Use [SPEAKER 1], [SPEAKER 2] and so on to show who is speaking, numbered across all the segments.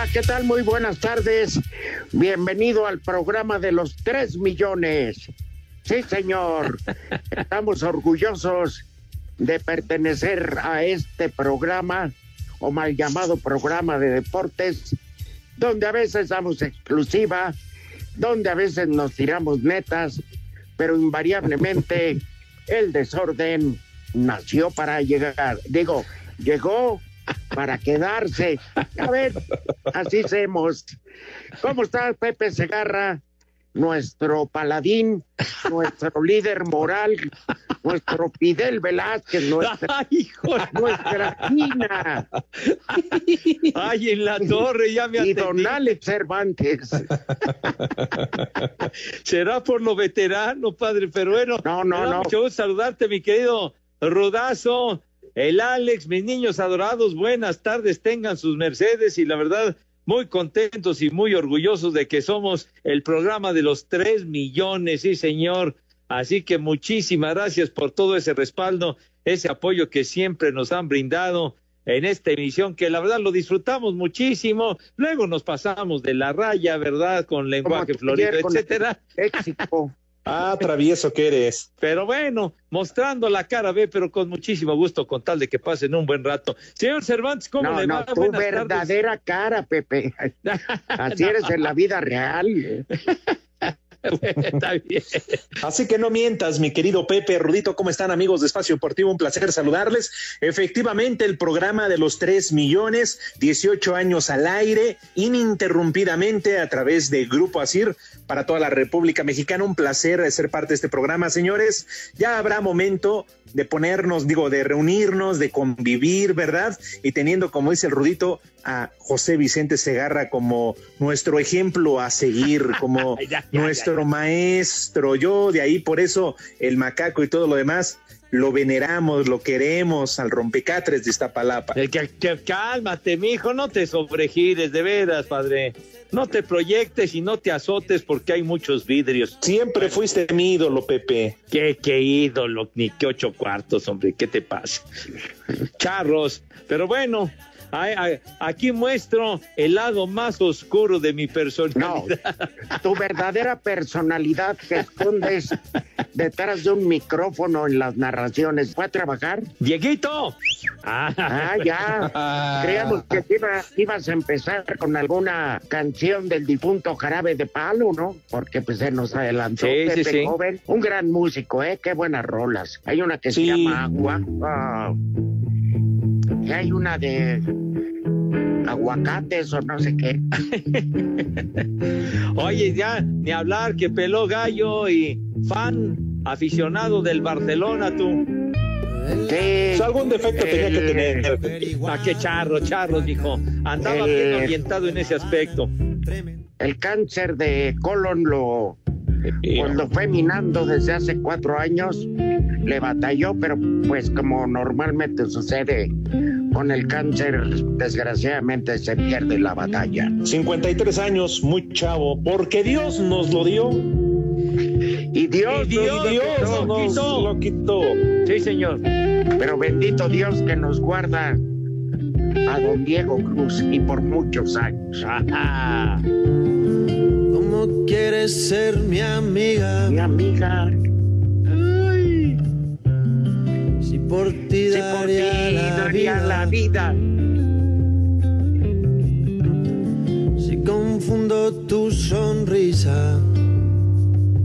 [SPEAKER 1] Hola, ¿qué tal? Muy buenas tardes. Bienvenido al programa de los 3 millones. Sí, señor. Estamos orgullosos de pertenecer a este programa, o mal llamado programa de deportes, donde a veces damos exclusiva, donde a veces nos tiramos netas, pero invariablemente el desorden nació para llegar. Digo, llegó para quedarse. A ver, así hacemos. ¿Cómo está Pepe Segarra? Nuestro paladín, nuestro líder moral, nuestro Fidel Velázquez, nuestra,
[SPEAKER 2] Ay, hijo.
[SPEAKER 1] nuestra China
[SPEAKER 2] Ay, en la torre ya me
[SPEAKER 1] y
[SPEAKER 2] atendí.
[SPEAKER 1] don Alex Cervantes.
[SPEAKER 2] Será por lo veterano, padre, pero bueno.
[SPEAKER 1] No, no, no.
[SPEAKER 2] Mucho gusto saludarte, mi querido Rudazo, el Alex, mis niños adorados, buenas tardes, tengan sus mercedes y la verdad, muy contentos y muy orgullosos de que somos el programa de los tres millones, sí, señor. Así que muchísimas gracias por todo ese respaldo, ese apoyo que siempre nos han brindado en esta emisión, que la verdad lo disfrutamos muchísimo. Luego nos pasamos de la raya, ¿verdad? Con lenguaje florido, etcétera.
[SPEAKER 1] Éxito.
[SPEAKER 3] Ah, travieso que eres.
[SPEAKER 2] Pero bueno, mostrando la cara B, pero con muchísimo gusto, con tal de que pasen un buen rato. Señor Cervantes, ¿cómo
[SPEAKER 1] No,
[SPEAKER 2] le va?
[SPEAKER 1] no, tu
[SPEAKER 2] Buenas
[SPEAKER 1] verdadera cara, Pepe. Así eres en la vida real.
[SPEAKER 2] Está bien.
[SPEAKER 3] Así que no mientas, mi querido Pepe, Rudito, ¿cómo están amigos de Espacio Deportivo? Un placer saludarles. Efectivamente, el programa de los 3 millones, 18 años al aire, ininterrumpidamente a través de Grupo Asir para toda la República Mexicana. Un placer ser parte de este programa, señores. Ya habrá momento de ponernos, digo, de reunirnos, de convivir, ¿verdad? Y teniendo, como dice el Rudito, a José Vicente Segarra como nuestro ejemplo a seguir, como
[SPEAKER 2] Ya, ya,
[SPEAKER 3] nuestro maestro. Yo de ahí, por eso, el macaco y todo lo demás, lo veneramos, lo queremos al rompecatres de Iztapalapa.
[SPEAKER 2] Eh, que- que- cálmate, mijo, no te sobregires, de veras, padre. No te proyectes y no te azotes porque hay muchos vidrios.
[SPEAKER 3] Siempre fuiste mi ídolo, Pepe.
[SPEAKER 2] Qué, qué ídolo, ni qué ocho cuartos, hombre, ¿qué te pasa? Charros, pero bueno, aquí muestro el lado más oscuro de mi
[SPEAKER 1] No,
[SPEAKER 2] personalidad.
[SPEAKER 1] tu verdadera personalidad que escondes detrás de un micrófono en las narraciones. ¿Fue a trabajar?
[SPEAKER 2] Dieguito. Ah,
[SPEAKER 1] Ah, ya. Creíamos que te iba- ibas a empezar con alguna canción del difunto Jarabe de Palo, ¿no? Porque pues se nos adelantó
[SPEAKER 2] Sí, sí,
[SPEAKER 1] Pepe
[SPEAKER 2] sí.
[SPEAKER 1] joven. Un gran músico, ¿eh? Qué buenas rolas. Hay una que
[SPEAKER 3] Sí.
[SPEAKER 1] se llama Agua. Ah. Hay una de aguacates o no sé qué.
[SPEAKER 2] Oye, ya, ni hablar que peló gallo y fan aficionado del Barcelona, tú.
[SPEAKER 3] Sí. algún defecto tenía que tener.
[SPEAKER 2] ¿A qué charro, charros, dijo? Andaba bien orientado en ese aspecto.
[SPEAKER 1] El cáncer de colon lo cuando fue minando desde hace cuatro años, le batalló, pero pues como normalmente sucede con el cáncer, desgraciadamente se pierde la batalla.
[SPEAKER 3] 53 años, muy chavo, porque Dios nos lo dio.
[SPEAKER 1] Y Dios,
[SPEAKER 2] Dios, nos, lo quitó. Sí, señor.
[SPEAKER 1] Pero bendito Dios que nos guarda a don Diego Cruz y por muchos años.
[SPEAKER 4] ¿Cómo quieres ser mi amiga?
[SPEAKER 1] Mi amiga.
[SPEAKER 4] Si por ti daría,
[SPEAKER 1] la, vida.
[SPEAKER 4] Si confundo tu sonrisa.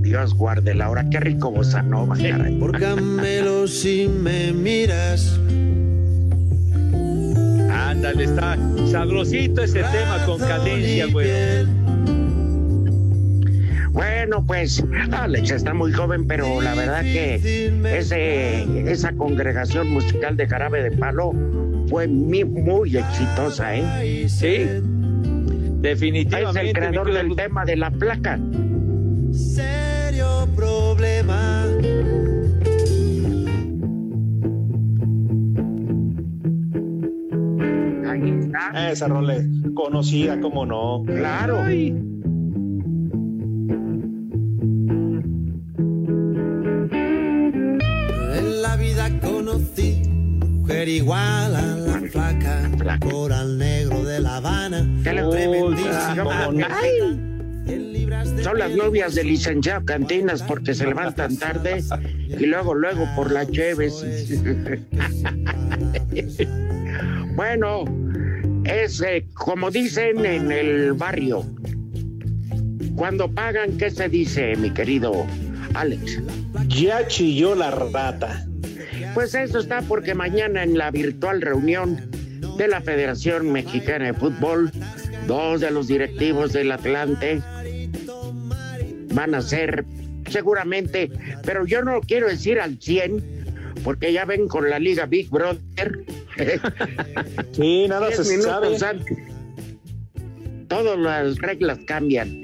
[SPEAKER 1] Dios guarde la hora, qué rico bossa nova, caray.
[SPEAKER 4] Por Camelo si me miras.
[SPEAKER 2] Ándale, está sabrosito ese tema con cadencia, güey.
[SPEAKER 1] Bueno, pues Alex está muy joven, pero la verdad que ese, esa congregación musical de Jarabe de Palo fue muy, muy exitosa, ¿eh?
[SPEAKER 2] Sí, definitivamente.
[SPEAKER 1] Es el creador del tema de la placa.
[SPEAKER 4] Serio problema.
[SPEAKER 1] Ahí está.
[SPEAKER 3] Esa role conocida, como no.
[SPEAKER 1] Claro.
[SPEAKER 4] Mujer igual a la flaca, coral negro de La Habana.
[SPEAKER 1] Son las novias del licenciado Cantinas porque se levantan tarde y luego, luego por la Cheves. bueno, es eh, como dicen en el barrio. Cuando pagan, ¿qué se dice, mi querido Alex?
[SPEAKER 3] Ya chilló la rata.
[SPEAKER 1] Pues eso está porque mañana en la virtual reunión de la Federación Mexicana de Fútbol, dos de los directivos del Atlante van a ser seguramente, pero yo no quiero decir al 100, porque ya ven con la Liga Big Brother.
[SPEAKER 3] sí, nada se sabe.
[SPEAKER 1] todas las reglas cambian.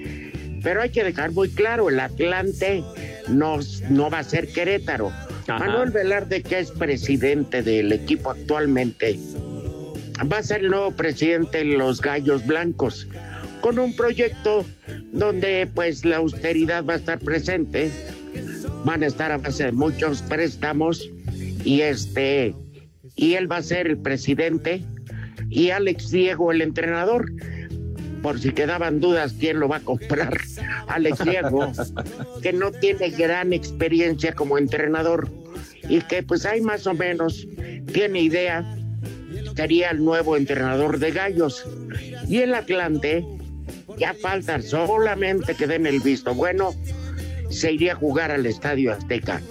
[SPEAKER 1] Pero hay que dejar muy claro, el Atlante no, no va a ser Querétaro Manuel Velarde, que es presidente del equipo actualmente, va a ser el nuevo presidente de los Gallos Blancos, con un proyecto donde pues la austeridad va a estar presente, van a estar a base de muchos préstamos y este y él va a ser el presidente y Alex Diego el entrenador. Por si quedaban dudas quién lo va a comprar, Alex Diego, que no tiene gran experiencia como entrenador y que pues hay más o menos tiene idea, sería el nuevo entrenador de gallos. Y el Atlante, ya falta solamente que den el visto bueno, se iría a jugar al Estadio Azteca.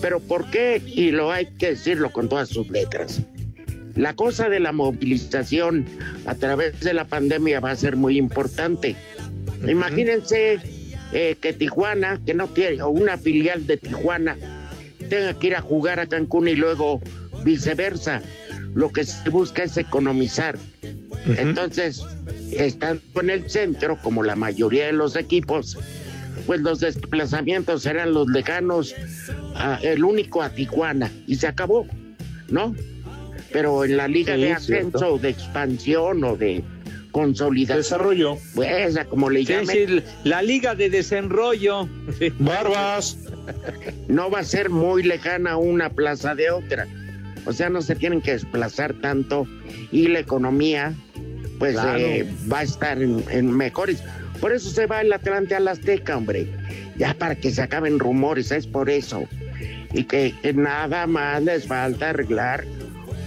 [SPEAKER 1] Pero ¿por qué? Y lo hay que decirlo con todas sus letras. La cosa de la movilización a través de la pandemia va a ser muy importante. Imagínense eh, que Tijuana, que no tiene, o una filial de Tijuana, tenga que ir a jugar a Cancún y luego viceversa. Lo que se busca es economizar. Entonces, estando en el centro, como la mayoría de los equipos, pues los desplazamientos serán los lejanos, el único a Tijuana, y se acabó, ¿no? Pero en la liga de ascenso, de expansión o de consolidación.
[SPEAKER 3] Desarrollo.
[SPEAKER 1] Pues, como le llaman.
[SPEAKER 2] la liga de desenrollo.
[SPEAKER 3] Barbas.
[SPEAKER 1] No va a ser muy lejana una plaza de otra. O sea, no se tienen que desplazar tanto y la economía, pues, eh, va a estar en, mejores. Por eso se va el Atlante al Azteca, hombre. Ya para que se acaben rumores, es por eso. Y que nada más les falta arreglar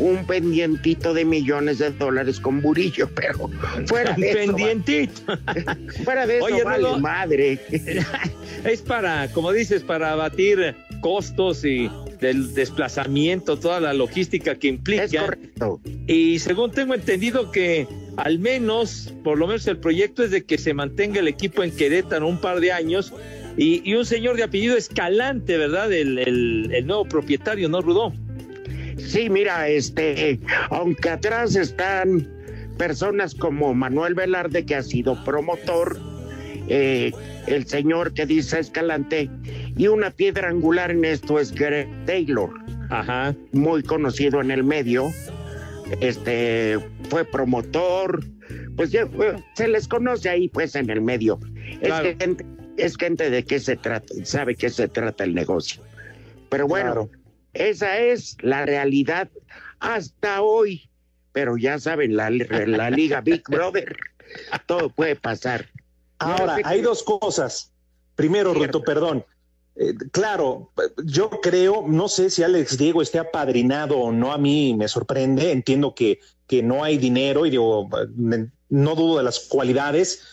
[SPEAKER 1] un pendientito de millones de dólares con Burillo, pero fuera de
[SPEAKER 2] pendientito.
[SPEAKER 1] fuera de eso, vale madre.
[SPEAKER 2] es para, como dices, para abatir costos y del desplazamiento, toda la logística que implica.
[SPEAKER 1] Es correcto.
[SPEAKER 2] Y según tengo entendido que al menos, por lo menos el proyecto es de que se mantenga el equipo en Querétaro un par de años y, un señor de apellido Escalante, ¿verdad? El, el, el nuevo propietario, ¿no, Rudó?
[SPEAKER 1] Sí, mira, este, aunque atrás están personas como Manuel Velarde, que ha sido promotor, eh, el señor que dice Escalante, y una piedra angular en esto es Greg Taylor,
[SPEAKER 2] Ajá.
[SPEAKER 1] muy conocido en el medio, este, fue promotor, pues ya fue- se les conoce ahí pues en el medio.
[SPEAKER 2] Claro.
[SPEAKER 1] Es, gente, es gente de qué se trata, sabe qué se trata el negocio. Pero bueno,
[SPEAKER 3] Claro.
[SPEAKER 1] Esa es la realidad hasta hoy. Pero ya saben, la, la Liga Big Brother, todo puede pasar.
[SPEAKER 3] Ahora, hay dos cosas. Primero. Ruto, perdón. Eh, claro, yo creo, no sé si Alex Diego esté apadrinado o no, a mí me sorprende, entiendo que, que no hay dinero y digo, eh, no dudo de las cualidades,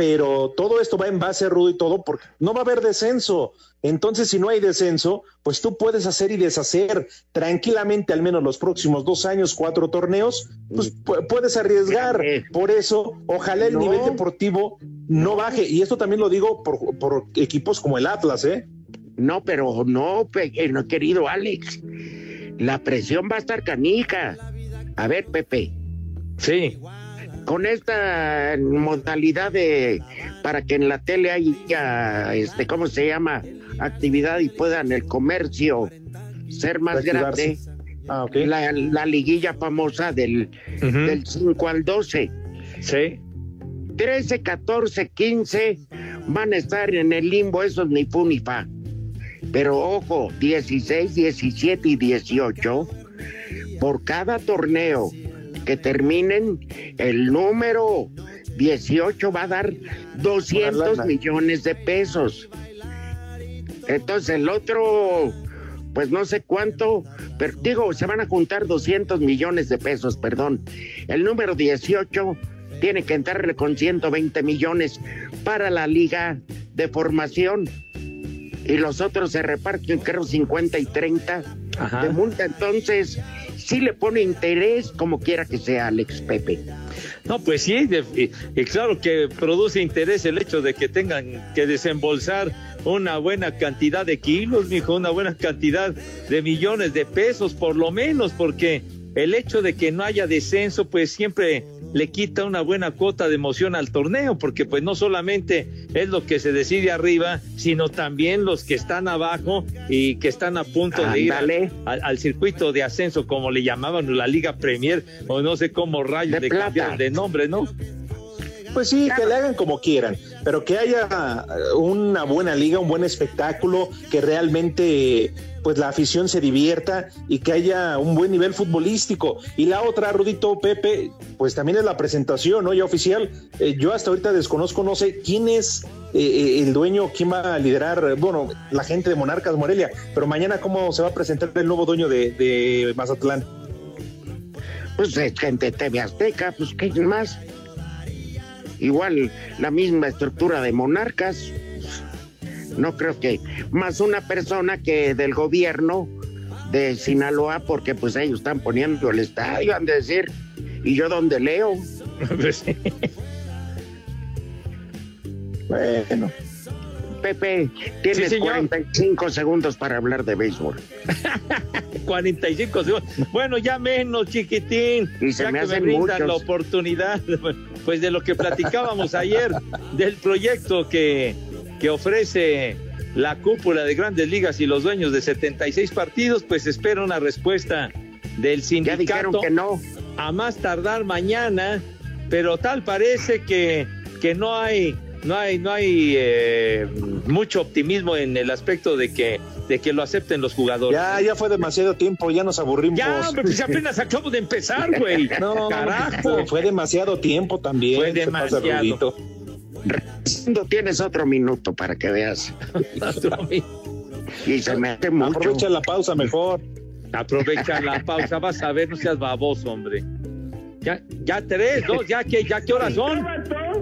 [SPEAKER 3] pero todo esto va en base a Rudo y todo, porque no va a haber descenso. Entonces, si no hay descenso, pues tú puedes hacer y deshacer tranquilamente al menos los próximos dos años, cuatro torneos, pues pu- puedes arriesgar. Por eso, ojalá el
[SPEAKER 1] No.
[SPEAKER 3] nivel deportivo no baje. Y esto también lo digo por, por equipos como el Atlas, ¿eh?
[SPEAKER 1] No, pero no, pe- eh, no, querido Alex. La presión va a estar canica. A ver, Pepe,
[SPEAKER 2] Sí.
[SPEAKER 1] Con esta modalidad de para que en la tele haya este, ¿cómo se llama? actividad y puedan el comercio ser más grande.
[SPEAKER 3] Ah, ok.
[SPEAKER 1] La, la liguilla famosa del,
[SPEAKER 2] Ujú.
[SPEAKER 1] del 5 al 12.
[SPEAKER 2] Sí.
[SPEAKER 1] 13, 14, 15 van a estar en el limbo, esos ni fu ni fa. Pero ojo, 16, 17 y 18, por cada torneo que terminen, el número 18 va a dar 200
[SPEAKER 3] lana.
[SPEAKER 1] millones de pesos. Entonces el otro, pues no sé cuánto, pero digo, se van a juntar 200 millones de pesos, perdón. El número 18 tiene que entrarle con 120 millones para la liga de formación. Y los otros se reparten, creo, 50 y 30
[SPEAKER 2] Ajá.
[SPEAKER 1] de multa. Entonces, sí le pone interés, como quiera que sea, Alex Pepe.
[SPEAKER 2] No, pues sí, y claro que produce interés el hecho de que tengan que desembolsar una buena cantidad de kilos, mijo, una buena cantidad de millones de pesos, por lo menos, porque el hecho de que no haya descenso, pues siempre le quita una buena cuota de emoción al torneo, porque pues no solamente es lo que se decide arriba, sino también los que están abajo y que están a punto de ir al,
[SPEAKER 1] Ándale.
[SPEAKER 2] al- al circuito de ascenso, como le llamaban la Liga Premier, o no sé cómo rayos
[SPEAKER 1] De
[SPEAKER 2] le
[SPEAKER 1] plata.
[SPEAKER 2] cambiaron de nombre, ¿no?
[SPEAKER 3] Pues sí, que le hagan como quieran, pero que haya eh, una buena liga, un buen espectáculo, que realmente pues la afición se divierta y que haya un buen nivel futbolístico. Y la otra, Rudito, Pepe, pues también es la presentación, ¿no? Ya oficial. Eh, yo hasta ahorita desconozco, no sé quién es eh, eh, el dueño, quién va a liderar, bueno, la gente de Monarcas Morelia, pero mañana cómo se va a presentar el nuevo dueño de, de Mazatlán.
[SPEAKER 1] Pues es gente de TV Azteca, pues qué más. Igual la misma estructura de monarcas. No creo que más una persona que del gobierno de Sinaloa, porque pues ellos están poniendo el estadio, han de decir, y yo donde leo.
[SPEAKER 2] Pues.
[SPEAKER 3] Bueno,
[SPEAKER 1] Pepe, tienes
[SPEAKER 2] Sí, señor.
[SPEAKER 1] 45 segundos para hablar de béisbol.
[SPEAKER 2] 45 segundos. Bueno, ya menos, chiquitín.
[SPEAKER 1] Y se
[SPEAKER 2] ya
[SPEAKER 1] me
[SPEAKER 2] que me
[SPEAKER 1] hacen
[SPEAKER 2] brindan
[SPEAKER 1] muchos.
[SPEAKER 2] la oportunidad, pues de lo que platicábamos ayer, del proyecto que, que ofrece la cúpula de grandes ligas y los dueños de 76 partidos, pues espera una respuesta del
[SPEAKER 1] Ya
[SPEAKER 2] sindicato
[SPEAKER 1] dijeron que no.
[SPEAKER 2] a más tardar mañana, pero tal parece que, que no hay no hay no hay eh, mucho optimismo en el aspecto de que de que lo acepten los jugadores.
[SPEAKER 3] ya, ya fue demasiado tiempo, ya nos aburrimos.
[SPEAKER 2] Ya, hombre, pues apenas acabamos de empezar, güey.
[SPEAKER 3] No,
[SPEAKER 2] carajo.
[SPEAKER 3] Fue, fue demasiado tiempo también.
[SPEAKER 2] Fue demasiado.
[SPEAKER 1] Cuando tienes otro minuto para que veas. Y se me hace mucho.
[SPEAKER 3] Aprovecha la pausa mejor.
[SPEAKER 2] Aprovecha la pausa, vas a ver, no seas baboso, hombre. Ya, ya tres, dos, ya que, ya qué horas son.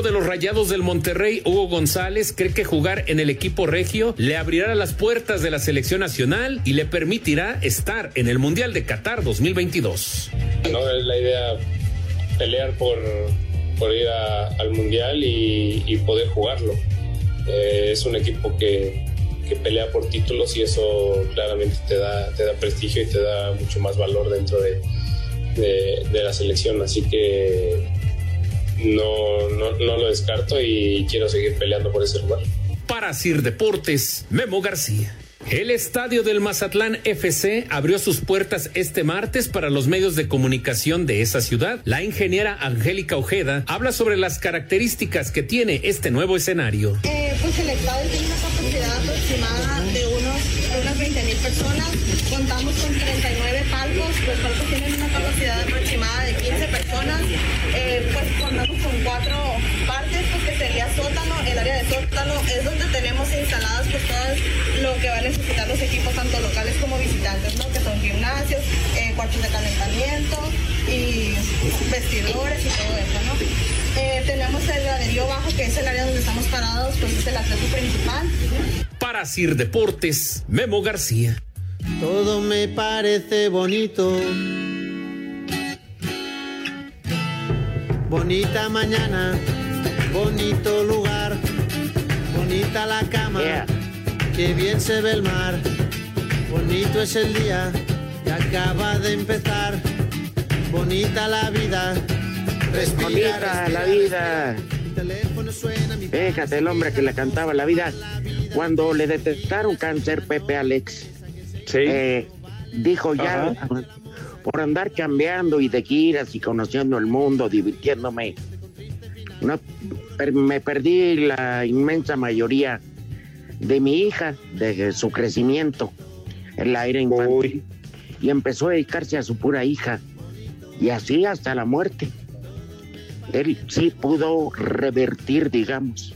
[SPEAKER 5] De los Rayados del Monterrey, Hugo González, cree que jugar en el equipo regio le abrirá las puertas de la selección nacional y le permitirá estar en el Mundial de Qatar 2022.
[SPEAKER 6] No es la idea pelear por, por ir al Mundial y, y poder jugarlo. Eh, es un equipo que, que pelea por títulos y eso claramente te da, te da prestigio y te da mucho más valor dentro de, de- de la selección. Así que no, no, no lo descarto y quiero seguir peleando por ese lugar.
[SPEAKER 5] Para Sir Deportes, Memo García. El estadio del Mazatlán FC abrió sus puertas este martes para los medios de comunicación de esa ciudad. La ingeniera Angélica Ojeda habla sobre las características que tiene este nuevo escenario.
[SPEAKER 7] Eh, pues el estadio tiene una capacidad aproximada de, unos, de unas 20 mil personas. Contamos con 39 palcos. Los palcos tienen una capacidad aproximada de 15 personas. Cuatro partes, pues que sería sótano. El área de sótano es donde tenemos instaladas pues todo lo que van a necesitar los equipos, tanto locales como visitantes, ¿no? Que son gimnasios, eh, cuartos de calentamiento y vestidores y todo eso, ¿no? Eh, tenemos el graderío bajo, que es el área donde estamos parados, pues es el acceso principal.
[SPEAKER 5] Para Sir Deportes, Memo García.
[SPEAKER 4] Todo me parece bonito. Bonita mañana, bonito lugar, bonita la cama, que bien se ve el mar. Bonito es el día que acaba de empezar. Bonita la vida. Respira,
[SPEAKER 1] Bonita la vida.
[SPEAKER 4] Mi teléfono suena, mi
[SPEAKER 1] Fíjate, el hombre que le cantaba la vida. Cuando le detectaron cáncer, Pepe Alex, eh, dijo ya, por andar cambiando y de giras y conociendo el mundo, divirtiéndome, no, per- me perdí la inmensa mayoría de mi hija, de su crecimiento en la era infantil. Y empezó a dedicarse a su pura hija. Y así hasta la muerte. Él sí pudo revertir, digamos,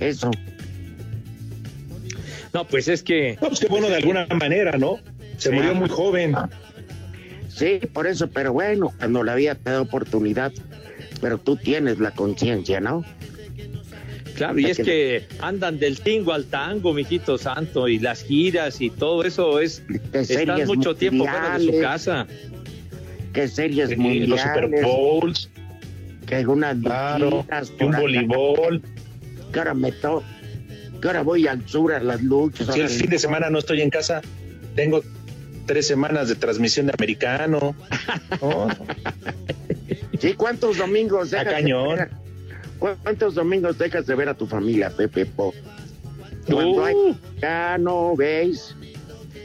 [SPEAKER 1] eso.
[SPEAKER 2] No, pues es que.
[SPEAKER 3] No, pues qué bueno de alguna manera, ¿no? Se murió muy joven.
[SPEAKER 1] Sí, por eso, pero bueno, cuando la vida te da oportunidad, pero tú tienes la conciencia, ¿no?
[SPEAKER 2] Claro, y es que andan del tingo al tango, mijito santo, y las giras y todo eso es. Están mucho tiempo fuera de su casa.
[SPEAKER 1] Que series
[SPEAKER 3] Sí,
[SPEAKER 1] mundiales.
[SPEAKER 3] los Super Bowls.
[SPEAKER 1] Que unas
[SPEAKER 3] Claro, y un voleibol.
[SPEAKER 1] Que ahora me to- que ahora voy al sur a las luchas.
[SPEAKER 3] Si el fin de semana no estoy en casa, tengo tres semanas de transmisión de americano. Oh,
[SPEAKER 1] Sí, ¿cuántos domingos dejas de
[SPEAKER 3] cañón.
[SPEAKER 1] ver? ¿Cu- ¿Cuántos domingos dejas de ver a tu familia, Pepe Po? Cuando
[SPEAKER 2] Uh.
[SPEAKER 1] hay ya no veis.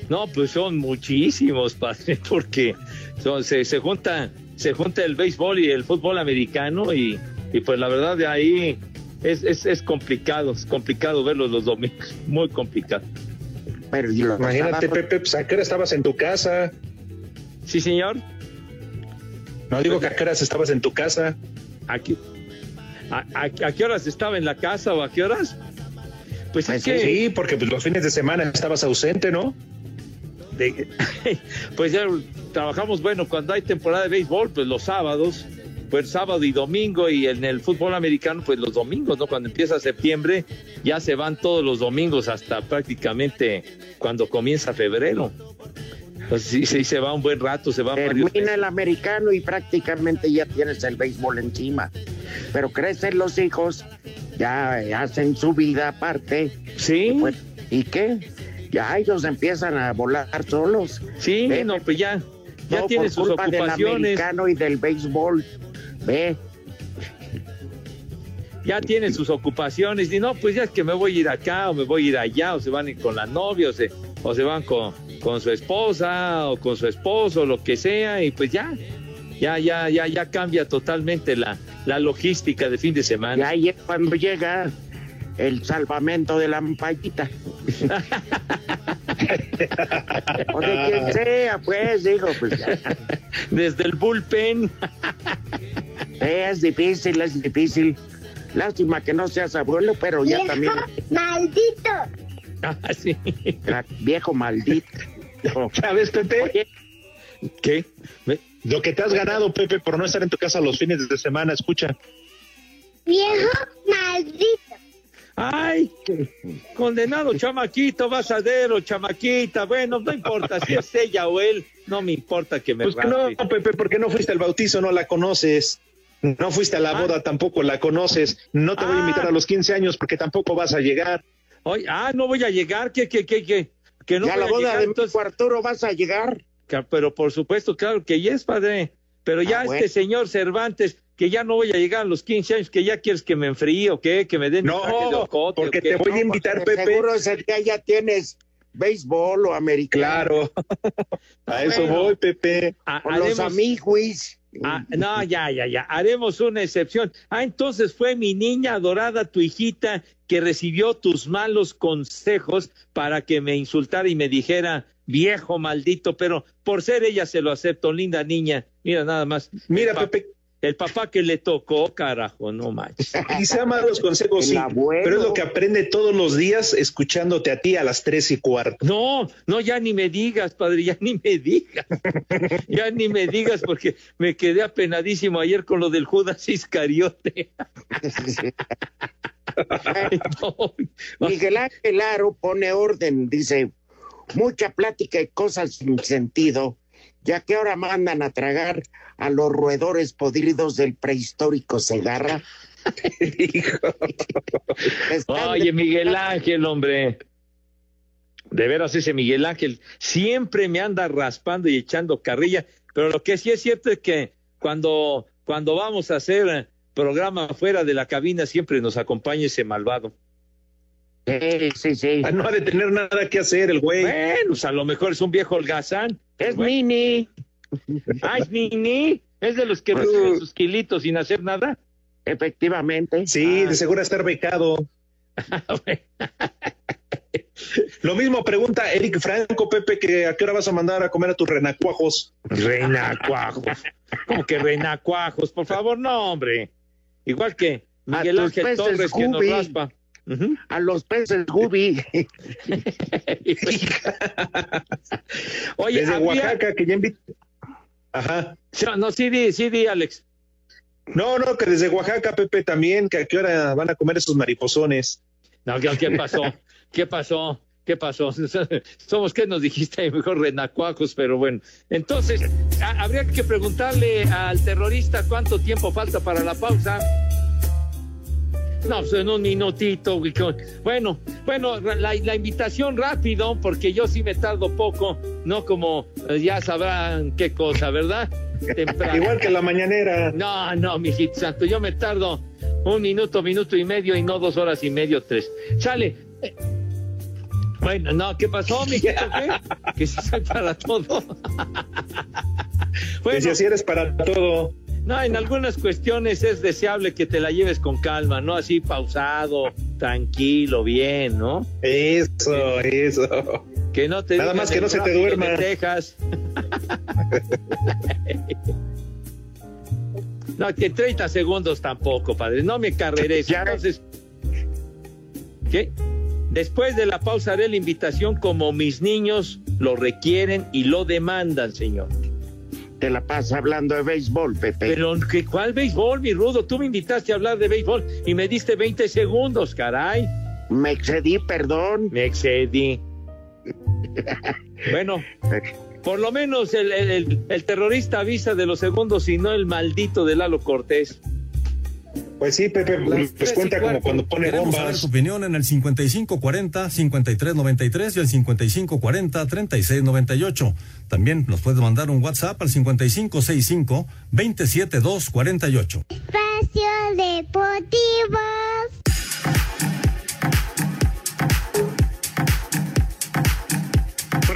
[SPEAKER 2] No, pues son muchísimos, padre, porque son- se, se junta, se junta el béisbol y el fútbol americano y, y pues la verdad de ahí es, es, es complicado, es complicado verlos los domingos, muy complicado.
[SPEAKER 1] Pero y los
[SPEAKER 3] Imagínate, Pepe, pues, ¿a qué hora estabas en tu casa?
[SPEAKER 2] Sí, señor.
[SPEAKER 3] No digo que a qué horas estabas en tu casa.
[SPEAKER 2] Aquí. ¿A, a, a qué horas estaba en la casa o a qué horas? Pues es que
[SPEAKER 3] Sí, porque pues, los fines de semana estabas ausente, ¿no?
[SPEAKER 2] de- pues ya trabajamos, bueno, cuando hay temporada de béisbol, pues los sábados, pues sábado y domingo, y en el fútbol americano, pues los domingos, ¿no? Cuando empieza septiembre, ya se van todos los domingos hasta prácticamente cuando comienza febrero. Pues sí, sí, se va un buen rato, se va
[SPEAKER 1] Termina el americano y prácticamente ya tienes el béisbol encima. Pero crecen los hijos, ya eh, hacen su vida aparte.
[SPEAKER 2] Sí.
[SPEAKER 1] ¿Y qué? Ya ellos empiezan a volar solos.
[SPEAKER 2] Sí,
[SPEAKER 1] Ve,
[SPEAKER 2] no, pues ya, ya tienen
[SPEAKER 1] por
[SPEAKER 2] sus
[SPEAKER 1] culpa del
[SPEAKER 2] ocupaciones.
[SPEAKER 1] americano y del béisbol. Ve,
[SPEAKER 2] ya tienen sus ocupaciones y no, pues ya es que me voy a ir acá o me voy a ir allá o se van a ir con la novia o se, o se van con, con su esposa o con su esposo, lo que sea y pues ya, ya, ya, ya, ya cambia totalmente la, la logística de fin de
[SPEAKER 1] y
[SPEAKER 2] semana.
[SPEAKER 1] ahí es cuando llega el salvamento de la ampallita. o de quien sea, pues, digo, pues ya.
[SPEAKER 2] Desde el bullpen.
[SPEAKER 1] Es difícil, es difícil. Lástima que no seas abuelo, pero ya también.
[SPEAKER 7] ¡Maldito!
[SPEAKER 2] Ah, sí.
[SPEAKER 1] Viejo maldito.
[SPEAKER 3] ¿Sabes, Pepe?
[SPEAKER 2] ¿Qué?
[SPEAKER 3] Lo que te has ganado, Pepe, por no estar en tu casa los fines de semana, escucha.
[SPEAKER 8] Viejo maldito.
[SPEAKER 2] Ay, qué condenado chamaquito, vasadero, chamaquita. Bueno, no importa si es ella o él, no me importa que me
[SPEAKER 3] Pues que no, Pepe, porque no fuiste al bautizo, no la conoces. No fuiste a la
[SPEAKER 2] Ah.
[SPEAKER 3] boda, tampoco la conoces. No te voy a invitar a los 15 años porque tampoco vas a llegar.
[SPEAKER 2] Oye, ah, no voy a llegar, que, que, que, que, que no
[SPEAKER 1] ¿Y a
[SPEAKER 2] voy
[SPEAKER 1] la
[SPEAKER 2] a
[SPEAKER 1] boda
[SPEAKER 2] llegar,
[SPEAKER 1] de
[SPEAKER 2] entonces-
[SPEAKER 1] Arturo vas a llegar?
[SPEAKER 2] Pero por supuesto, claro que yes, padre. Pero ya
[SPEAKER 1] Ah,
[SPEAKER 2] este
[SPEAKER 1] bueno.
[SPEAKER 2] señor Cervantes, que ya no voy a llegar a los 15 años, que ya quieres que me enfríe o qué, que me den
[SPEAKER 3] No,
[SPEAKER 2] un traje de ocote,
[SPEAKER 3] porque te voy a
[SPEAKER 1] No,
[SPEAKER 3] invitar, Pepe.
[SPEAKER 1] Seguro ese día ya tienes béisbol o americano.
[SPEAKER 3] Claro. A eso
[SPEAKER 2] Bueno.
[SPEAKER 3] voy, Pepe.
[SPEAKER 2] Ah,
[SPEAKER 1] Con los
[SPEAKER 2] haremos-
[SPEAKER 1] amigos.
[SPEAKER 2] Ah, no, ya, ya, ya. Haremos una excepción. Ah, entonces fue mi niña adorada, tu hijita, que recibió tus malos consejos para que me insultara y me dijera viejo maldito, pero por ser ella se lo acepto, linda niña. Mira nada más.
[SPEAKER 3] Mira, Pepe.
[SPEAKER 2] El papá que le tocó, carajo, no manches.
[SPEAKER 3] Quizá malos consejos, sí.
[SPEAKER 1] abuelo.
[SPEAKER 3] Pero es lo que aprende todos los días escuchándote a ti a las tres y cuarto.
[SPEAKER 2] No, no, ya ni me digas, padre, ya ni me digas. Ya ni me digas porque me quedé apenadísimo ayer con lo del Judas Iscariote. No,
[SPEAKER 1] Miguel Ángel Aro pone orden, dice, mucha plática y cosas sin sentido, ya que ahora mandan a tragar a los roedores podridos del prehistórico Segarra.
[SPEAKER 2] Oye, Miguel Ángel, hombre. De veras, ese Miguel Ángel siempre me anda raspando y echando carrilla, pero lo que sí es cierto es que cuando, cuando vamos a hacer programa fuera de la cabina siempre nos acompaña ese malvado.
[SPEAKER 1] Sí, sí, sí.
[SPEAKER 3] Ah, No ha de tener nada que hacer el güey.
[SPEAKER 2] Bueno, pues a lo mejor es un viejo holgazán.
[SPEAKER 1] Es
[SPEAKER 2] Bueno.
[SPEAKER 1] mini.
[SPEAKER 2] Ah, es Nini. Es de los que reciben sus kilitos sin hacer nada.
[SPEAKER 1] Efectivamente.
[SPEAKER 3] Sí,
[SPEAKER 2] Ah.
[SPEAKER 3] de seguro estar becado. Lo mismo pregunta Eric Franco, Pepe, que a qué hora vas a mandar a comer a tus renacuajos.
[SPEAKER 2] Renacuajos. ¿Cómo que renacuajos? Por favor, no, hombre. Igual que Miguel Ángel Torres que nos
[SPEAKER 1] Scooby. A los peces Gubi.
[SPEAKER 2] Oye,
[SPEAKER 3] Desde Oaxaca, que ya invita. Ajá.
[SPEAKER 2] No, no, sí, di, sí, di, Alex.
[SPEAKER 3] No, no, que desde Oaxaca, Pepe, también, que a qué hora van a comer esos mariposones.
[SPEAKER 2] No, ¿qué, pasó? ¿Qué pasó? ¿Qué pasó? Somos, ¿qué nos dijiste? Mejor renacuajos, pero bueno. Entonces, habría que preguntarle al terrorista cuánto tiempo falta para la pausa. No, pues en un minutito. Bueno, bueno, la, la invitación rápido, porque yo sí me tardo poco, no como eh, ya sabrán qué cosa, ¿verdad? Temprano.
[SPEAKER 3] Igual que la mañanera.
[SPEAKER 2] No, no, mijito santo, yo me tardo un minuto, minuto y medio y no dos horas y medio, tres. Sale. Eh, Bueno, no, ¿qué pasó, mijito? ¿Qué? Que si soy para todo.
[SPEAKER 3] Que
[SPEAKER 2] bueno,
[SPEAKER 3] si así eres para todo.
[SPEAKER 2] No, en algunas cuestiones es deseable que te la lleves con calma, ¿no? Así pausado, tranquilo, bien, ¿no?
[SPEAKER 3] Eso, eso.
[SPEAKER 2] Que no te
[SPEAKER 3] Nada más que no se te duerma.
[SPEAKER 2] de Texas. no, que 30 segundos tampoco, padre. No me carreres.
[SPEAKER 1] Ya.
[SPEAKER 2] Entonces, ¿qué? Después de la pausa haré la invitación como mis niños lo requieren y lo demandan, señor.
[SPEAKER 1] Te la pasa hablando de béisbol, Pepe.
[SPEAKER 2] Pero, ¿qué, ¿cuál béisbol, mi rudo? Tú me invitaste a hablar de béisbol y me diste 20 segundos, caray.
[SPEAKER 1] Me excedí, perdón.
[SPEAKER 2] Me excedí. Bueno, por lo menos el, el- el- el terrorista avisa de los segundos y no el maldito de Lalo Cortés.
[SPEAKER 3] Pues sí, Pepe,
[SPEAKER 9] Las
[SPEAKER 3] pues cuenta como cuando pone
[SPEAKER 9] Queremos saber
[SPEAKER 3] bombas.
[SPEAKER 9] tu opinión en el 5540-5393 y el 5540-3698. También nos puedes mandar un WhatsApp al 5565-27248.
[SPEAKER 8] Espacio Deportivo.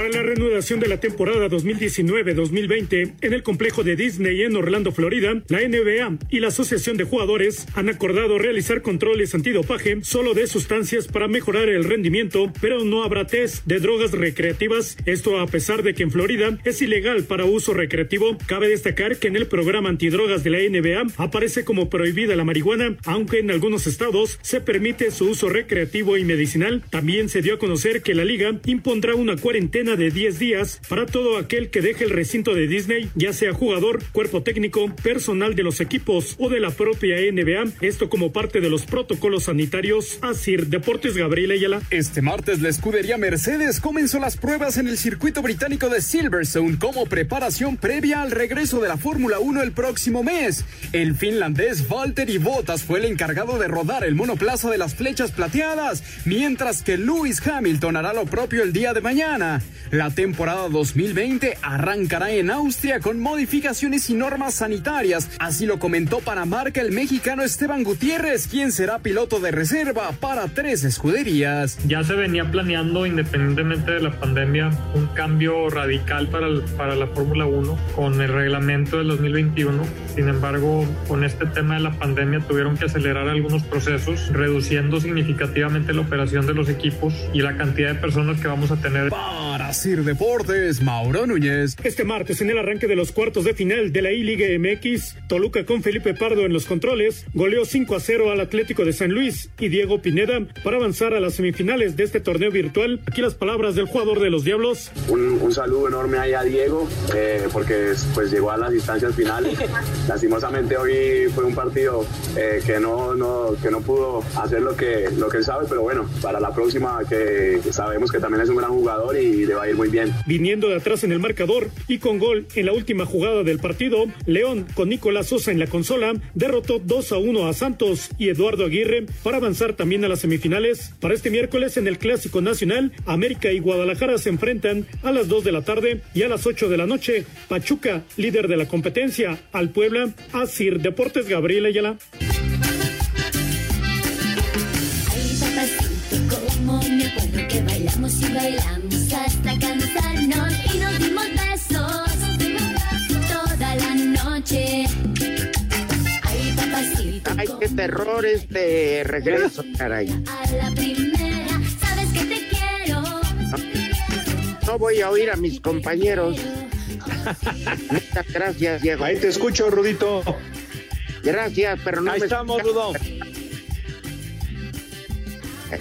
[SPEAKER 10] Para la reanudación de la temporada 2019-2020 en el complejo de Disney en Orlando, Florida, la NBA y la Asociación de Jugadores han acordado realizar controles antidopaje solo de sustancias para mejorar el rendimiento, pero no habrá test de drogas recreativas. Esto a pesar de que en Florida es ilegal para uso recreativo. Cabe destacar que en el programa antidrogas de la NBA aparece como prohibida la marihuana, aunque en algunos estados se permite su uso recreativo y medicinal. También se dio a conocer que la liga impondrá una cuarentena de 10 días para todo aquel que deje el recinto de Disney, ya sea jugador, cuerpo técnico, personal de los equipos o de la propia NBA. Esto como parte de los protocolos sanitarios. Asir Deportes Gabriel Ayala.
[SPEAKER 11] Este martes la escudería Mercedes comenzó las pruebas en el circuito británico de Silverstone como preparación previa al regreso de la Fórmula 1 el próximo mes. El finlandés Valtteri Bottas fue el encargado de rodar el monoplaza de las flechas plateadas, mientras que Lewis Hamilton hará lo propio el día de mañana. La temporada 2020 arrancará en Austria con modificaciones y normas sanitarias, así lo comentó para marca el mexicano Esteban Gutiérrez, quien será piloto de reserva para tres escuderías.
[SPEAKER 12] Ya se venía planeando, independientemente de la pandemia, un cambio radical para, para la Fórmula 1 con el reglamento del 2021. Sin embargo, con este tema de la pandemia tuvieron que acelerar algunos procesos, reduciendo significativamente la operación de los equipos y la cantidad de personas que vamos a tener.
[SPEAKER 11] Para Sir Deportes, Mauro Núñez.
[SPEAKER 10] Este martes, en el arranque de los cuartos de final de la I-Liga MX, Toluca con Felipe Pardo en los controles goleó 5 a 0 al Atlético de San Luis y Diego Pineda para avanzar a las semifinales de este torneo virtual. Aquí las palabras del jugador de los Diablos.
[SPEAKER 13] Un, saludo enorme ahí a Diego, eh, porque pues llegó a las instancias finales. Lastimosamente hoy fue un partido eh, que no, no, que no pudo hacer lo que, lo que él sabe, pero bueno, para la próxima que sabemos que también es un gran jugador y le va a ir muy bien.
[SPEAKER 10] Viniendo de atrás en el marcador y con gol en la última jugada del partido, León con Nicolás Sosa en la consola derrotó 2 a 1 a Santos y Eduardo Aguirre para avanzar también a las semifinales. Para este miércoles en el Clásico Nacional, América y Guadalajara se enfrentan a las 2 de la tarde y a las 8 de la noche. Pachuca, líder de la competencia, al Puebla, a Sir Deportes Gabriel Ayala.
[SPEAKER 14] que bailamos y bailamos Ay,
[SPEAKER 1] qué terror este regreso, caray.
[SPEAKER 14] A la primera, sabes que te quiero.
[SPEAKER 1] No voy a oír a mis compañeros. Muchas gracias, Diego.
[SPEAKER 3] Ahí te escucho, Rudito.
[SPEAKER 1] Gracias, pero no
[SPEAKER 2] Ahí
[SPEAKER 1] me
[SPEAKER 2] estamos,
[SPEAKER 1] escuchas.
[SPEAKER 2] Rudo.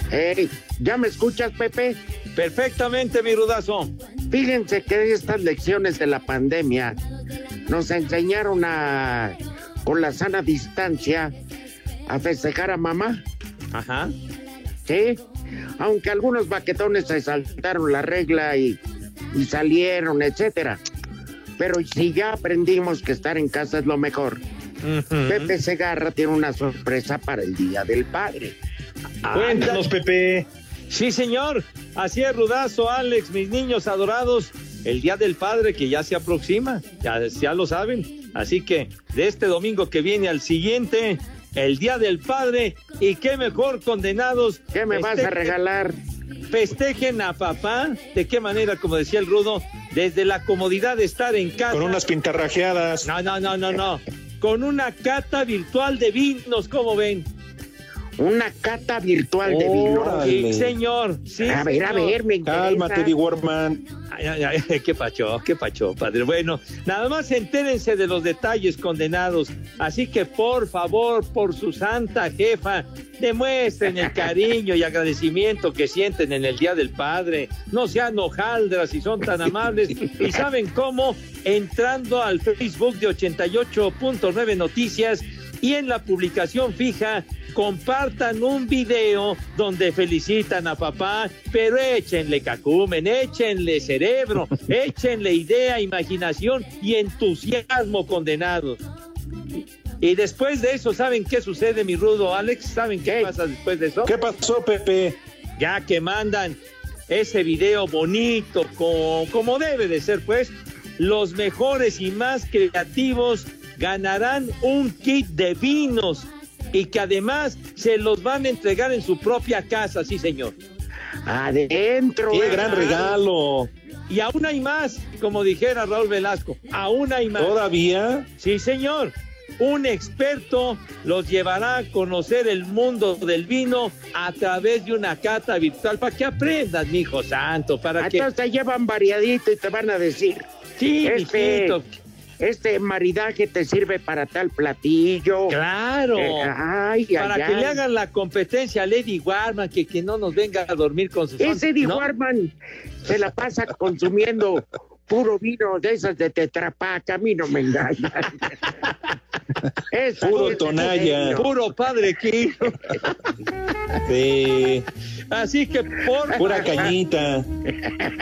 [SPEAKER 1] Hey, ¿Ya me escuchas, Pepe?
[SPEAKER 2] Perfectamente, mi rudazo.
[SPEAKER 1] Fíjense que estas lecciones de la pandemia nos enseñaron a, con la sana distancia, a festejar a mamá.
[SPEAKER 2] Ajá.
[SPEAKER 1] Sí, aunque algunos baquetones se saltaron la regla y, y salieron, etcétera. Pero si ya aprendimos que estar en casa es lo mejor, Pepe Segarra tiene una sorpresa para el Día del Padre.
[SPEAKER 3] Cuéntanos, Pepe.
[SPEAKER 2] Sí, señor. Así es, Rudazo, Alex, mis niños adorados. El Día del Padre que ya se aproxima, ya, ya lo saben. Así que de este domingo que viene al siguiente, el Día del Padre. Y qué mejor, condenados.
[SPEAKER 1] ¿Qué me vas a regalar?
[SPEAKER 2] Festejen a papá. ¿De qué manera, como decía el Rudo? Desde la comodidad de estar en casa.
[SPEAKER 3] Con unas pintarrajeadas.
[SPEAKER 2] No, no, no, no, no. Con una cata virtual de vinos, ¿cómo ven?
[SPEAKER 1] Una cata virtual de vino.
[SPEAKER 2] Sí, señor. Sí,
[SPEAKER 1] a ver, a ver, me interesa.
[SPEAKER 3] Cálmate, Di Warman.
[SPEAKER 2] Ay, ay, ay, qué pacho, qué pacho, padre. Bueno, nada más entérense de los detalles condenados. Así que, por favor, por su santa jefa, demuestren el cariño y agradecimiento que sienten en el Día del Padre. No sean hojaldras si son tan amables. Y saben cómo, entrando al Facebook de 88.9 Noticias y en la publicación fija compartan un video donde felicitan a papá, pero échenle cacumen, échenle cerebro, échenle idea, imaginación y entusiasmo condenados. Y después de eso, ¿saben qué sucede, mi rudo Alex? ¿Saben qué pasa después de eso?
[SPEAKER 3] ¿Qué pasó, Pepe?
[SPEAKER 2] Ya que mandan ese video bonito, como, como debe de ser, pues, los mejores y más creativos ganarán un kit de vinos y que además se los van a entregar en su propia casa, sí, señor.
[SPEAKER 1] Adentro.
[SPEAKER 3] ¡Qué gran regalo!
[SPEAKER 2] Y aún hay más, como dijera Raúl Velasco, aún hay más.
[SPEAKER 3] ¿Todavía?
[SPEAKER 2] Sí, señor. Un experto los llevará a conocer el mundo del vino a través de una cata virtual para que aprendas, mi hijo santo, para que
[SPEAKER 1] Entonces te llevan variadito y te van a decir.
[SPEAKER 2] Sí,
[SPEAKER 1] este,
[SPEAKER 2] mijito.
[SPEAKER 1] Este maridaje te sirve para tal platillo.
[SPEAKER 2] Claro.
[SPEAKER 1] Eh, ay,
[SPEAKER 2] Para
[SPEAKER 1] ay,
[SPEAKER 2] que le hagan la competencia a Lady Warman, que, que no nos venga a dormir con sus
[SPEAKER 1] Ese Eddie
[SPEAKER 2] ¿no?
[SPEAKER 1] Warman se la pasa consumiendo puro vino de esas de Tetrapac, a mí no me engañan. Es
[SPEAKER 3] Puro
[SPEAKER 1] genio.
[SPEAKER 2] Puro padre Quino.
[SPEAKER 3] Sí,
[SPEAKER 2] Así que por
[SPEAKER 3] pura cañita.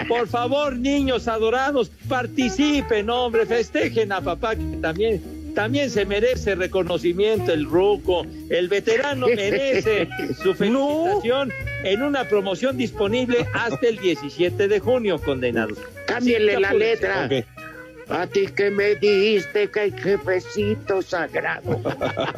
[SPEAKER 2] Por favor, niños adorados, participen, hombre, festejen a papá que también, también se merece reconocimiento el ruco, el veterano merece su felicitación en una promoción disponible hasta el 17 de junio, condenados.
[SPEAKER 1] Cámbienle la letra. A ti que me diste que jefecito sagrado.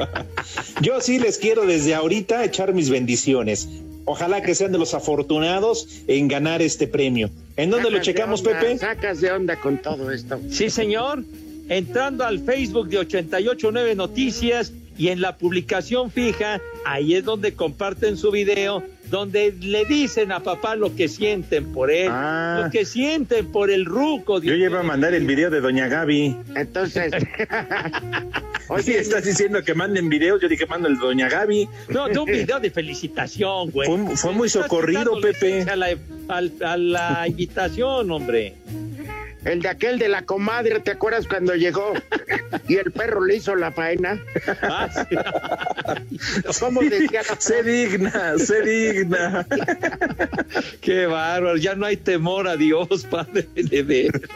[SPEAKER 3] Yo sí les quiero desde ahorita echar mis bendiciones. Ojalá que sean de los afortunados en ganar este premio. ¿En dónde lo
[SPEAKER 1] Sacas
[SPEAKER 3] checamos,
[SPEAKER 1] onda,
[SPEAKER 3] Pepe?
[SPEAKER 1] Sacas de onda con todo esto.
[SPEAKER 2] Sí, señor. Entrando al Facebook de 889 Noticias y en la publicación fija, ahí es donde comparten su video, donde le dicen a papá lo que sienten por él,
[SPEAKER 3] Ah.
[SPEAKER 2] lo que sienten por el ruco.
[SPEAKER 3] Yo iba a mandar el video de Doña Gaby.
[SPEAKER 1] Entonces,
[SPEAKER 3] Oye, estás diciendo que manden videos. Yo dije, mando el de Doña Gaby.
[SPEAKER 2] No, de un video de felicitación, güey.
[SPEAKER 3] Fue- fue muy socorrido, Pepe.
[SPEAKER 2] la, a la invitación, hombre.
[SPEAKER 1] El de aquel de la comadre, ¿te acuerdas cuando llegó y el perro le hizo la faena?
[SPEAKER 2] Ah, sí.
[SPEAKER 1] ¿Cómo decía la
[SPEAKER 3] Sé digna, sé digna.
[SPEAKER 2] Qué bárbaro, ya no hay temor a Dios, padre de ver.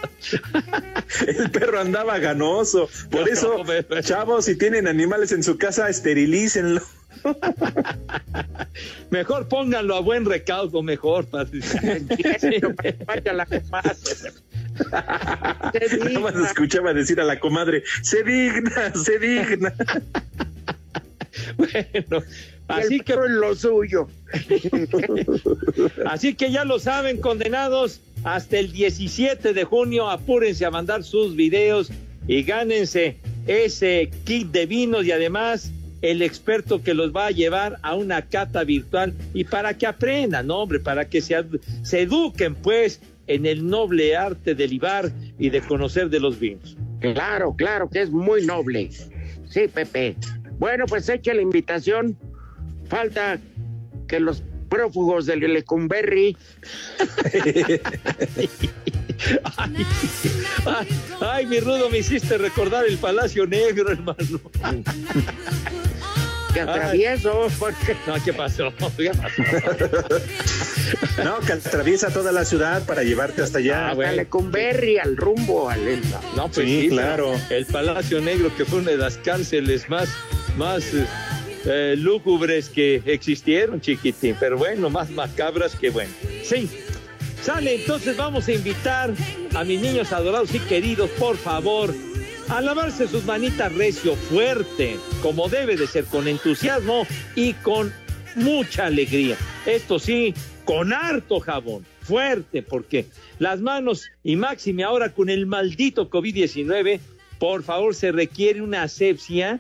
[SPEAKER 3] El perro andaba ganoso. Por
[SPEAKER 2] No,
[SPEAKER 3] eso, chavos, si tienen animales en su casa, esterilícenlo.
[SPEAKER 2] Mejor pónganlo a buen recaudo, mejor, padre.
[SPEAKER 3] Nada más escuchaba decir a la comadre, sé digna, sé digna.
[SPEAKER 2] Bueno, así que
[SPEAKER 1] es lo suyo.
[SPEAKER 2] Así que ya lo saben, condenados, hasta el 17 de junio apúrense a mandar sus videos y gánense ese kit de vinos y además el experto que los va a llevar a una cata virtual y para que aprendan, ¿no, hombre, para que se, eduquen pues en el noble arte de libar y de conocer de los vinos.
[SPEAKER 1] Claro, claro, que es muy noble. Sí, Pepe. Bueno, pues echa la invitación. Falta que los prófugos del Lecumberri
[SPEAKER 2] Ay, ay, ay, mi rudo, me hiciste recordar el Palacio Negro, hermano.
[SPEAKER 1] que atravieso, porque
[SPEAKER 2] No, ¿qué pasó? ¿Qué pasó?
[SPEAKER 3] No, que atraviesa toda la ciudad para llevarte hasta allá.
[SPEAKER 2] Ah,
[SPEAKER 1] a
[SPEAKER 2] bueno.
[SPEAKER 1] Lecumberri al rumbo al
[SPEAKER 2] No, pues
[SPEAKER 3] Sí,
[SPEAKER 2] sí,
[SPEAKER 3] claro.
[SPEAKER 2] El Palacio Negro, que fue una de las cárceles más, más eh, eh, lúgubres que existieron, chiquitín. Pero bueno, más macabras que bueno. Sí. Sale, entonces vamos a invitar a mis niños adorados y queridos, por favor, a lavarse sus manitas recio, fuerte, como debe de ser, con entusiasmo y con mucha alegría. Esto sí, con harto jabón, fuerte, porque las manos y máxime ahora con el maldito COVID-19, por favor, se requiere una asepsia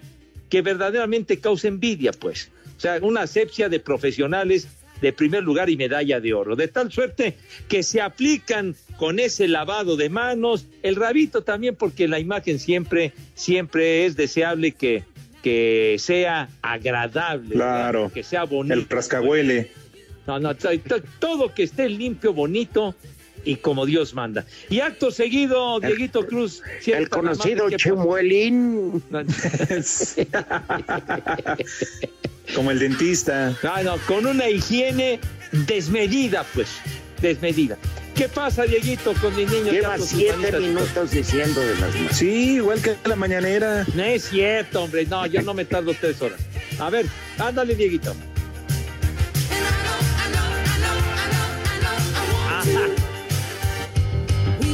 [SPEAKER 2] que verdaderamente cause envidia, pues. O sea, una asepsia de profesionales de primer lugar y medalla de oro. De tal suerte que se aplican con ese lavado de manos, el rabito también, porque la imagen siempre, siempre es deseable que, que sea agradable,
[SPEAKER 3] Claro.
[SPEAKER 2] ¿verdad? que sea bonito.
[SPEAKER 3] El rascahuele.
[SPEAKER 2] No, no, to- to- todo que esté limpio, bonito y como Dios manda. Y acto seguido, Dieguito Cruz.
[SPEAKER 1] el
[SPEAKER 2] sienta la
[SPEAKER 1] conocido Chemuelín.
[SPEAKER 3] Como el dentista.
[SPEAKER 2] Ah, no, con una higiene desmedida, pues, desmedida. ¿Qué pasa, Dieguito, con mis niños?
[SPEAKER 1] Lleva siete minutos diciendo de las manos.
[SPEAKER 3] Sí, igual que la mañanera.
[SPEAKER 2] No es cierto, hombre, no, yo no me tardo tres horas. A ver, ándale, Dieguito. Ajá.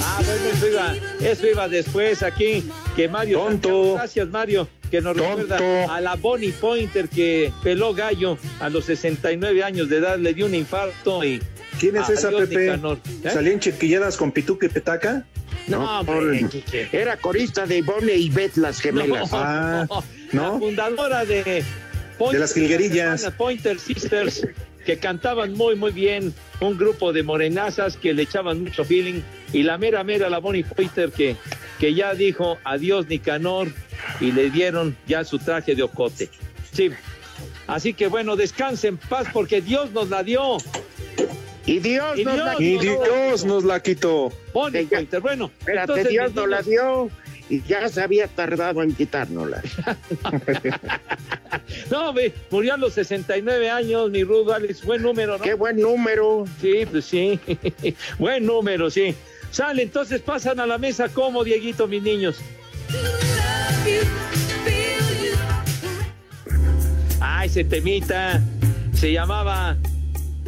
[SPEAKER 2] Ah, bueno, eso iba, eso iba después aquí, que Mario.
[SPEAKER 3] Tonto.
[SPEAKER 2] Santiago, Gracias, Mario, que nos
[SPEAKER 3] Tonto.
[SPEAKER 2] recuerda a la Bonnie Pointer que peló gallo a los 69 años de edad, le dio un infarto y.
[SPEAKER 3] ¿Quién es esa,
[SPEAKER 2] Adiós,
[SPEAKER 3] Pepe?
[SPEAKER 2] Nicanor. ¿Eh?
[SPEAKER 3] ¿Salían chiquilladas con pituca y petaca?
[SPEAKER 2] No, hombre, Quique.
[SPEAKER 1] Era corista de Ivonne y Beth, las gemelas.
[SPEAKER 3] Ah,
[SPEAKER 2] La
[SPEAKER 3] ¿no?
[SPEAKER 2] fundadora de
[SPEAKER 3] De las jilguerillas.
[SPEAKER 2] las Pointer Sisters, que cantaban muy, muy bien. Un grupo de morenazas que le echaban mucho feeling. Y la mera, mera, la Bonnie Pointer, que, que ya dijo adiós Nicanor y le dieron ya su traje de ocote. Sí. Así que bueno, descanse en paz porque Dios nos la dio.
[SPEAKER 1] Y Dios,
[SPEAKER 2] Y
[SPEAKER 1] nos
[SPEAKER 2] Dios
[SPEAKER 1] la
[SPEAKER 3] Y
[SPEAKER 1] dio.
[SPEAKER 3] Dios nos la quitó.
[SPEAKER 2] Pone Walter. Bueno,
[SPEAKER 1] Espérate,
[SPEAKER 2] entonces,
[SPEAKER 1] Dios nos la dio y ya se había tardado en quitárnosla.
[SPEAKER 2] No, ve, murió a los 69 años, mi Rudo Alex. Buen número, ¿no?
[SPEAKER 1] Qué buen número.
[SPEAKER 2] Sí, pues sí. buen número, sí. Sale, entonces pasan a la mesa como, Dieguito, mis niños. Ay, ese temita se llamaba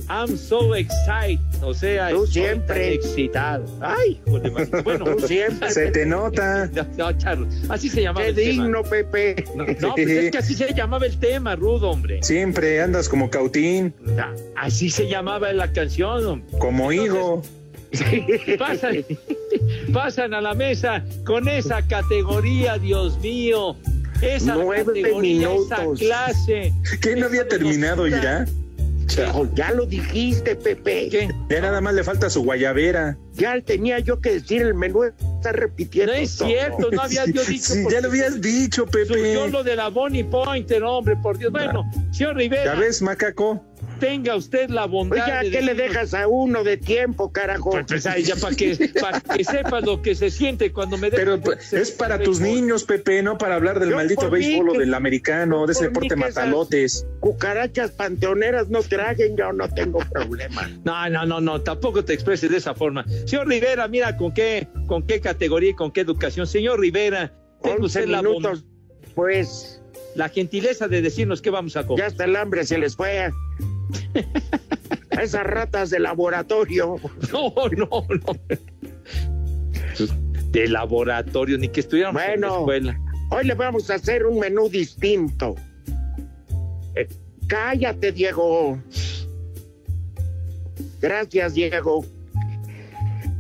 [SPEAKER 2] I'm so excited. O sea,
[SPEAKER 1] Tú
[SPEAKER 2] estoy
[SPEAKER 1] siempre.
[SPEAKER 2] tan excitado. Ay, joder, bueno,
[SPEAKER 1] Tú siempre.
[SPEAKER 3] Se te nota.
[SPEAKER 2] No, no, así se llamaba
[SPEAKER 1] Qué
[SPEAKER 2] el tema.
[SPEAKER 1] digno, Pepe.
[SPEAKER 2] No, no, pues es que así se llamaba el tema, Rudo, hombre.
[SPEAKER 3] Siempre andas como cautín,
[SPEAKER 2] Así se llamaba la canción, hombre.
[SPEAKER 3] como higo.
[SPEAKER 2] pasan, pasan a la mesa con esa categoría, Dios mío. Esa
[SPEAKER 1] Nueve
[SPEAKER 2] categoría, esa
[SPEAKER 1] minutos.
[SPEAKER 2] clase.
[SPEAKER 3] ¿Qué no había terminado ya?
[SPEAKER 1] Ya lo dijiste, Pepe.
[SPEAKER 2] ¿Qué?
[SPEAKER 3] Ya nada más le falta su guayabera.
[SPEAKER 1] Ya tenía yo que decir el menú, está repitiendo.
[SPEAKER 2] No es
[SPEAKER 1] todo.
[SPEAKER 2] cierto, no había yo dicho.
[SPEAKER 3] Sí, ya lo habías dicho, Pepe.
[SPEAKER 2] Yo lo de la Bonnie Pointer, hombre, por Dios. Bueno, señor
[SPEAKER 3] ¿Ya
[SPEAKER 2] Rivera,
[SPEAKER 3] ves, macaco?
[SPEAKER 2] Tenga usted la bondad
[SPEAKER 1] Oiga,
[SPEAKER 2] de
[SPEAKER 1] ¿qué le dejas a uno de tiempo, carajo?
[SPEAKER 2] Pues, pues, ay, ya para que, para que sepas lo que se siente cuando me
[SPEAKER 3] Pero pues, es para tus niños, Pepe, no para hablar del
[SPEAKER 1] Yo
[SPEAKER 3] maldito béisbol o del americano, de ese deporte matalotes.
[SPEAKER 1] Cucarachas panteoneras no traguen, yo no tengo problema.
[SPEAKER 2] No, no, no, no, tampoco te expreses de esa forma. Señor Rivera, mira con qué, con qué categoría y con qué educación. Señor Rivera, tenga
[SPEAKER 1] 11
[SPEAKER 2] usted la,
[SPEAKER 1] minutos,
[SPEAKER 2] bon-
[SPEAKER 1] pues
[SPEAKER 2] la gentileza de decirnos qué vamos a
[SPEAKER 1] ya
[SPEAKER 2] comer.
[SPEAKER 1] hasta el hambre se les fue. A esas ratas de laboratorio.
[SPEAKER 2] No, no, no. De laboratorio, ni que estuviéramos en la escuela.
[SPEAKER 1] Hoy le vamos a hacer un menú distinto. Eh, cállate, Diego. Gracias, Diego.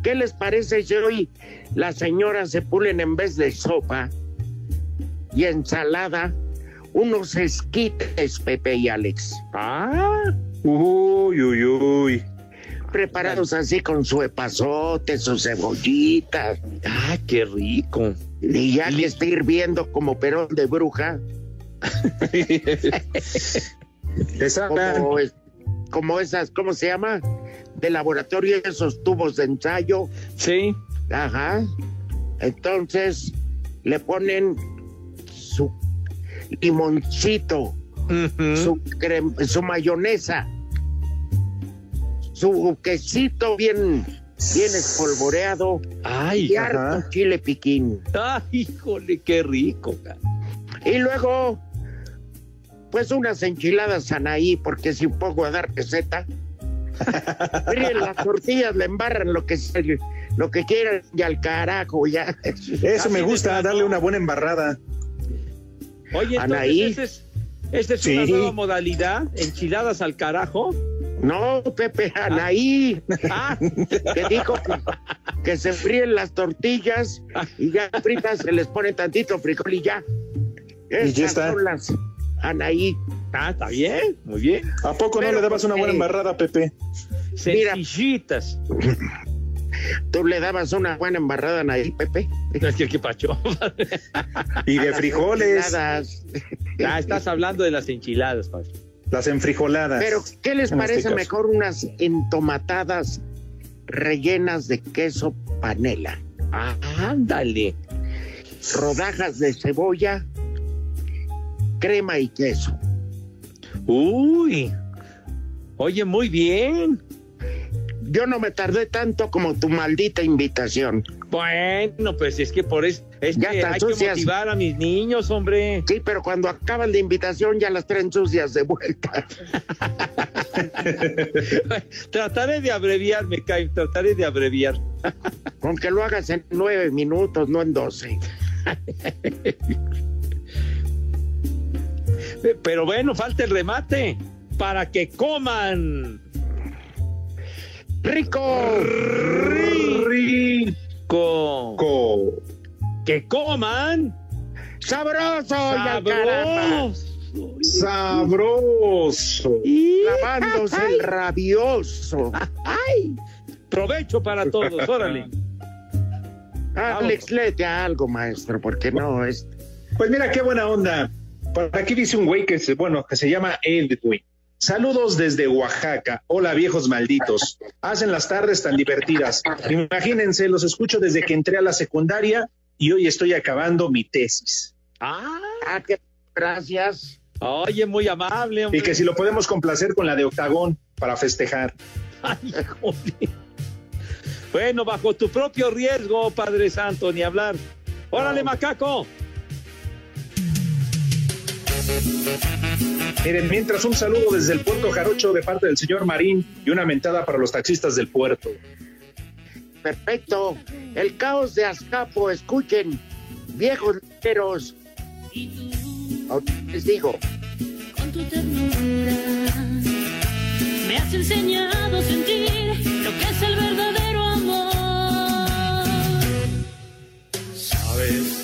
[SPEAKER 1] ¿Qué les parece si hoy las señoras se pulen en vez de sopa y ensalada unos esquites, Pepe y Alex?
[SPEAKER 2] Ah,
[SPEAKER 3] Uy, uy, uy.
[SPEAKER 1] Preparados así con su epazote, sus cebollitas.
[SPEAKER 2] ah, qué rico.
[SPEAKER 1] Y ya que está hirviendo como perón de bruja. Como, es- como esas, ¿cómo se llama? De laboratorio, esos tubos de ensayo.
[SPEAKER 2] Sí.
[SPEAKER 1] Ajá. Entonces le ponen su limoncito,
[SPEAKER 2] Ujú.
[SPEAKER 1] su, crem- su mayonesa, su quesito bien, bien espolvoreado
[SPEAKER 2] Ay,
[SPEAKER 1] y harto chile piquín.
[SPEAKER 2] ay, híjole, qué rico.
[SPEAKER 1] Y luego, pues unas enchiladas Anaí, porque si pongo a dar receta. Fríen las tortillas, le embarran lo que, lo que quieran y al carajo ya.
[SPEAKER 3] Eso me
[SPEAKER 2] Así
[SPEAKER 3] gusta, darle una buena embarrada.
[SPEAKER 2] Oye, entonces,
[SPEAKER 1] Anaí.
[SPEAKER 2] ¿esta es, es una nueva modalidad? ¿Enchiladas al carajo?
[SPEAKER 1] No, Pepe, Anaí,
[SPEAKER 2] Ah,
[SPEAKER 1] que dijo que, que se fríen las tortillas y ya fritas se les pone tantito frijol y ya. Esas
[SPEAKER 3] ya está.
[SPEAKER 1] son las Anaí.
[SPEAKER 2] ah, está bien, muy bien.
[SPEAKER 3] ¿A poco no le dabas una buena embarrada, Pepe?
[SPEAKER 1] Mira. ¿Tú le dabas una buena embarrada a Anaí, Pepe?
[SPEAKER 2] Es que qué pacho.
[SPEAKER 3] Y de frijoles,
[SPEAKER 1] enchiladas.
[SPEAKER 2] Ah, estás hablando de las enchiladas, Pacho.
[SPEAKER 3] las enfrijoladas.
[SPEAKER 1] Pero, ¿qué les
[SPEAKER 3] En este
[SPEAKER 1] parece mejor unas entomatadas rellenas de queso panela?
[SPEAKER 2] Ah, ándale.
[SPEAKER 1] Rodajas de cebolla, crema y queso.
[SPEAKER 2] Uy. Oye, muy bien.
[SPEAKER 1] Yo no me tardé tanto como tu maldita invitación.
[SPEAKER 2] Bueno, pues es que por eso es
[SPEAKER 1] Ya
[SPEAKER 2] que hay que
[SPEAKER 1] sucias.
[SPEAKER 2] motivar a mis niños, hombre.
[SPEAKER 1] Sí, pero cuando acaban la invitación ya las traen sucias de vuelta.
[SPEAKER 2] trataré de abreviar, me cae, trataré de abreviar.
[SPEAKER 1] Con que lo hagas en nueve minutos, no en doce.
[SPEAKER 2] Pero bueno, falta el remate para que coman.
[SPEAKER 1] ¡Rico!
[SPEAKER 2] Rico.
[SPEAKER 3] Co-
[SPEAKER 2] Que coman.
[SPEAKER 1] ¡Sabroso!
[SPEAKER 2] Sabroso.
[SPEAKER 3] Sabroso.
[SPEAKER 1] Lavándose el rabioso.
[SPEAKER 2] ¡Ay! Provecho para todos, órale.
[SPEAKER 1] Alex, léete algo, maestro, porque no es.
[SPEAKER 3] Pues mira, qué buena onda. Por aquí dice un güey que se, bueno, que se llama Edwin. Saludos desde Oaxaca. Hola, viejos malditos. Hacen las tardes tan divertidas. Imagínense, los escucho desde que entré a la secundaria y hoy estoy acabando mi tesis.
[SPEAKER 1] Ah, qué gracias.
[SPEAKER 2] Oye, muy amable.
[SPEAKER 3] Y que si lo podemos complacer con la de Octagón para festejar.
[SPEAKER 2] Ay, joder. Bueno, bajo tu propio riesgo, Padre Santo, ni hablar. Órale, macaco.
[SPEAKER 3] Miren, mientras un saludo desde el puerto Jarocho de parte del señor Marín y una mentada para los taxistas del puerto.
[SPEAKER 1] Perfecto. El caos de Azcapo, escuchen, viejos lecheros. Les digo,
[SPEAKER 14] Con tu ternura me has enseñado a sentir lo que es el verdadero amor.
[SPEAKER 9] Sabes,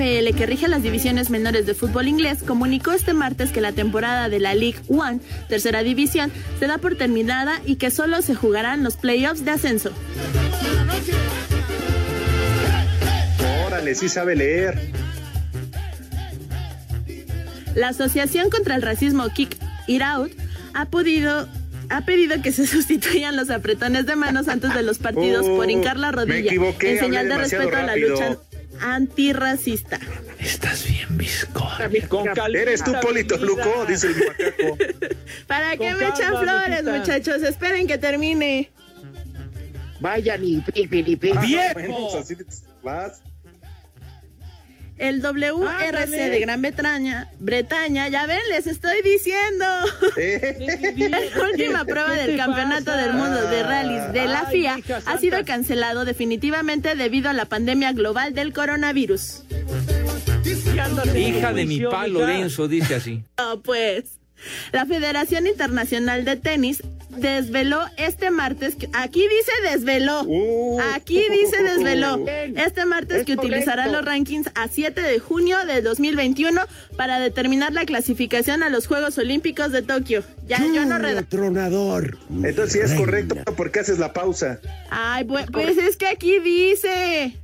[SPEAKER 15] EFL, que rige las divisiones menores de fútbol inglés, comunicó este martes que la temporada de la League One, tercera división, se da por terminada y que solo se jugarán los playoffs de ascenso.
[SPEAKER 3] Órale, sí sabe leer.
[SPEAKER 15] La Asociación contra el Racismo Kick It Out ha podido ha pedido que se sustituyan los apretones de manos antes de los partidos
[SPEAKER 3] Oh,
[SPEAKER 15] por hincar la
[SPEAKER 3] me
[SPEAKER 15] rodilla
[SPEAKER 3] equivoqué,
[SPEAKER 15] en señal de respeto a la lucha antirracista.
[SPEAKER 9] Estás bien.
[SPEAKER 2] Con calma,
[SPEAKER 3] Eres tú, Polito. Luco, dice el macaco.
[SPEAKER 15] ¿Para qué me echan flores, muchachos? Esperen que termine.
[SPEAKER 1] vayan y pi, pi, pi, pi.
[SPEAKER 2] ¡Viejo!
[SPEAKER 15] El WRC de Gran Bretaña, Bretaña, ya ven, les estoy diciendo. La última prueba
[SPEAKER 2] ¿Qué
[SPEAKER 15] del campeonato
[SPEAKER 2] pasa?
[SPEAKER 15] del mundo de rallies de la
[SPEAKER 2] Ay,
[SPEAKER 15] FIA ha sido cancelado definitivamente debido a la pandemia global del coronavirus.
[SPEAKER 2] Hija de mi pa Lorenzo, dice así.
[SPEAKER 15] No, pues. La Federación Internacional de Tenis desveló este martes, que- aquí dice desveló,
[SPEAKER 3] Uh.
[SPEAKER 15] aquí dice desveló, este martes
[SPEAKER 1] Es
[SPEAKER 15] que utilizará
[SPEAKER 1] correcto.
[SPEAKER 15] los rankings a 7 de junio de 2021 para determinar la clasificación a los Juegos Olímpicos de Tokio. Ya yo no redacté.
[SPEAKER 1] Tronador.
[SPEAKER 3] Entonces sí es correcto, ¿por qué haces la pausa?
[SPEAKER 15] Ay, bu- pues es que aquí dice.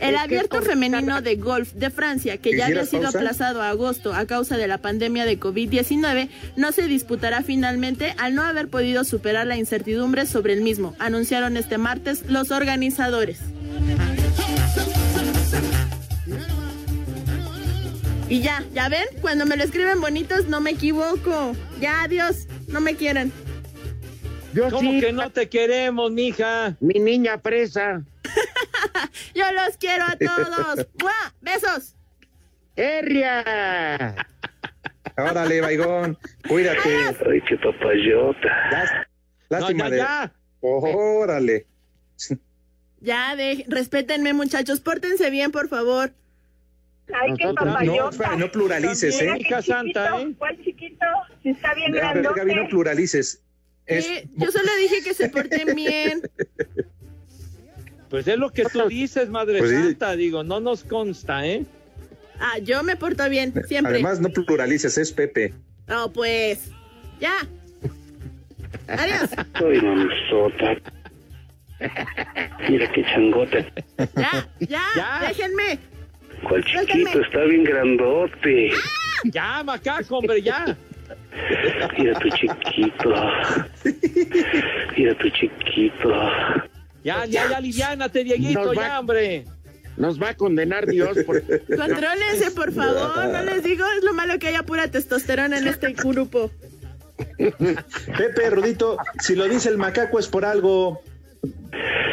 [SPEAKER 15] El
[SPEAKER 1] Es
[SPEAKER 15] abierto femenino de golf de Francia, que ya había
[SPEAKER 3] ¿Hicieras
[SPEAKER 15] sido
[SPEAKER 3] pausa?
[SPEAKER 15] aplazado a agosto a causa de la pandemia de COVID-19, no se disputará finalmente al no haber podido superar la incertidumbre sobre el mismo, anunciaron este martes los organizadores. Y ya, ya ven, cuando me lo escriben bonitos no me equivoco. Ya, adiós, no me quieren.
[SPEAKER 1] Yo
[SPEAKER 2] ¿Cómo
[SPEAKER 1] sí,
[SPEAKER 2] que no te queremos, mija?
[SPEAKER 1] mi niña presa.
[SPEAKER 15] Yo los quiero a todos. ¡Mua! ¡Besos!
[SPEAKER 1] ¡Herria!
[SPEAKER 3] Órale, Baigón, cuídate.
[SPEAKER 16] Ay, qué papayota.
[SPEAKER 3] Lás- Lástima
[SPEAKER 2] No, ya,
[SPEAKER 3] de.
[SPEAKER 2] ya.
[SPEAKER 3] Órale.
[SPEAKER 15] Ya, de, respétenme, muchachos. Pórtense bien, por favor.
[SPEAKER 17] Ay, qué
[SPEAKER 3] No,
[SPEAKER 17] papayota.
[SPEAKER 3] no pluralices,
[SPEAKER 2] También,
[SPEAKER 3] ¿eh?
[SPEAKER 2] hija santa, ¿eh?
[SPEAKER 17] ¿Cuál chiquito? Si está bien
[SPEAKER 3] Gaby, no pluralices. Es-
[SPEAKER 15] yo solo dije que se porten bien.
[SPEAKER 2] Pues es lo que tú dices, Madre
[SPEAKER 3] Pues sí.
[SPEAKER 2] Santa, digo, no nos consta, ¿eh?
[SPEAKER 15] Ah, yo me porto bien, siempre.
[SPEAKER 3] Además, no pluralices, es Pepe.
[SPEAKER 15] No, pues. Ya. Adiós.
[SPEAKER 16] Soy mamazota. Mira qué changote.
[SPEAKER 15] Ya, ya,
[SPEAKER 2] Ya.
[SPEAKER 15] déjenme.
[SPEAKER 16] ¿Cuál chiquito? Está bien grandote.
[SPEAKER 2] Ya, macaco, hombre, ya.
[SPEAKER 16] Mira tu chiquito. Mira tu chiquito.
[SPEAKER 2] Ya, ya, ya, aliviánate, Dieguito,
[SPEAKER 1] Nos va-
[SPEAKER 2] ya, hombre.
[SPEAKER 1] Nos va a condenar Dios por...
[SPEAKER 15] Contrólense, por favor. No les digo, es lo malo que haya pura testosterona en este grupo.
[SPEAKER 3] Pepe, Rudito, si lo dice el macaco es por algo.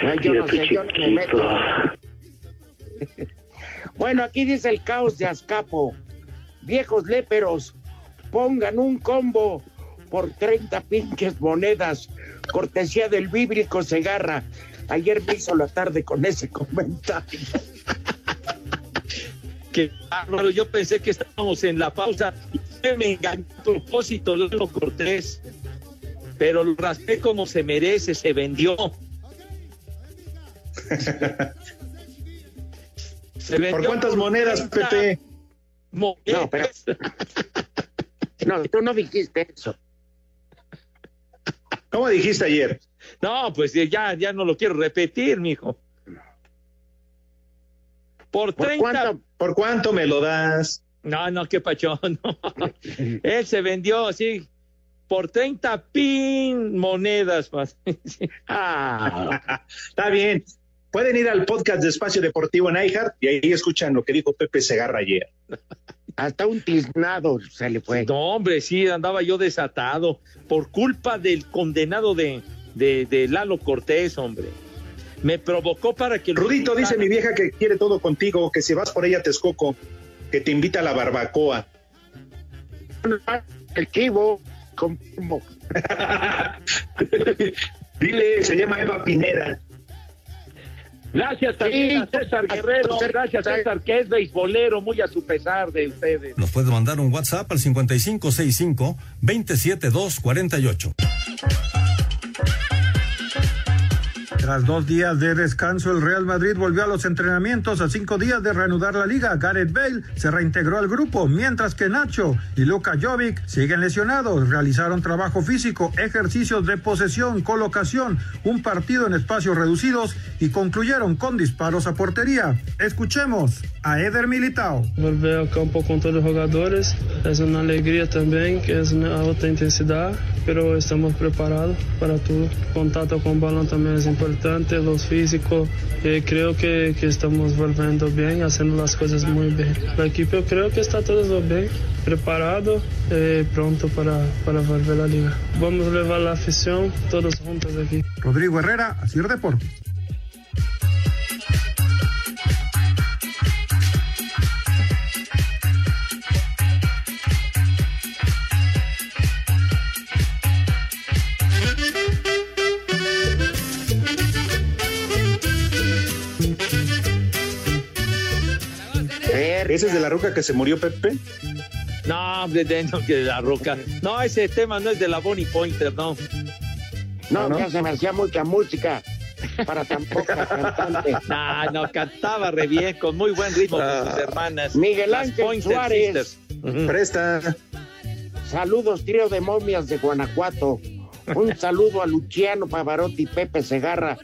[SPEAKER 1] Ay, yo no sé, yo no me meto.
[SPEAKER 16] chiquito.
[SPEAKER 1] Bueno, aquí dice el caos de Azcapo. Viejos léperos, pongan un combo por 30 pinches monedas. Cortesía del bíblico Segarra. Ayer me hizo la tarde con ese comentario.
[SPEAKER 2] Qué bárbaro, yo pensé que estábamos en la pausa y me engañó a propósito Lalo Cortés. Pero lo raspé como se merece, se vendió. Se vendió
[SPEAKER 3] ¿Por cuántas monedas,
[SPEAKER 2] 30
[SPEAKER 3] Pepe?
[SPEAKER 2] monedas.
[SPEAKER 1] No, pero. No, tú no dijiste eso.
[SPEAKER 3] ¿Cómo dijiste ayer?
[SPEAKER 2] No, pues ya, ya no lo quiero repetir, mijo. Por
[SPEAKER 1] ¿Por
[SPEAKER 2] 30.
[SPEAKER 1] cuánto?
[SPEAKER 3] ¿Por cuánto me lo das?
[SPEAKER 2] No, no, qué pachón. no. Él se vendió así por 30 pin monedas más.
[SPEAKER 1] Ah,
[SPEAKER 3] Está bien. Pueden ir al podcast de Espacio Deportivo en iHeart y ahí escuchan lo que dijo Pepe Segarra ayer.
[SPEAKER 1] hasta un tiznado se le fue.
[SPEAKER 2] No, hombre, sí, andaba yo desatado por culpa del condenado de, de, de Lalo Cortés, hombre. Me provocó para que...
[SPEAKER 3] Rudito dice mi vieja que quiere todo contigo, que si vas por ella a Texcoco, que te invita a la barbacoa.
[SPEAKER 1] El chivo, como
[SPEAKER 3] Dile, se llama Eva Pineda.
[SPEAKER 2] Gracias también
[SPEAKER 1] Sí,
[SPEAKER 2] a César Guerrero, gracias César, que es beisbolero, muy a su pesar de ustedes.
[SPEAKER 9] Nos puede mandar un WhatsApp al 5565-27248.
[SPEAKER 18] you Tras dos días de descanso, el Real Madrid volvió a los entrenamientos a cinco días de reanudar la liga. Gareth Bale se reintegró al grupo, mientras que Nacho y Luka Jovic siguen lesionados. Realizaron trabajo físico, ejercicios de posesión, colocación, un partido en espacios reducidos y concluyeron con disparos a portería. Escuchemos a Eder Militao.
[SPEAKER 19] Volver ao campo com todos os jogadores é uma alegria também, que é uma alta intensidade, pero estamos preparados para tudo. Contato com o balão também é importante, los físicos, eh, creo que, estamos volviendo bien, haciendo las cosas muy bien. La equipo creo que está todo bien, preparado, eh, pronto para, para volver a la liga. Vamos levar la afición todos juntos aquí.
[SPEAKER 18] Rodrigo Herrera, Asir Deportes.
[SPEAKER 3] La roca que se murió Pepe?
[SPEAKER 2] No, hombre, de, no, que de la roca. No, ese tema no es de la Bonnie Pointer, no.
[SPEAKER 1] No, ya se me hacía mucha música para tan poca cantante.
[SPEAKER 2] No, no, cantaba re bien, con muy buen ritmo con sus hermanas.
[SPEAKER 1] Miguel Ángel Suárez.
[SPEAKER 3] Presta.
[SPEAKER 1] Saludos, trío de momias de Guanajuato. Un saludo a Luciano Pavarotti, Pepe Segarra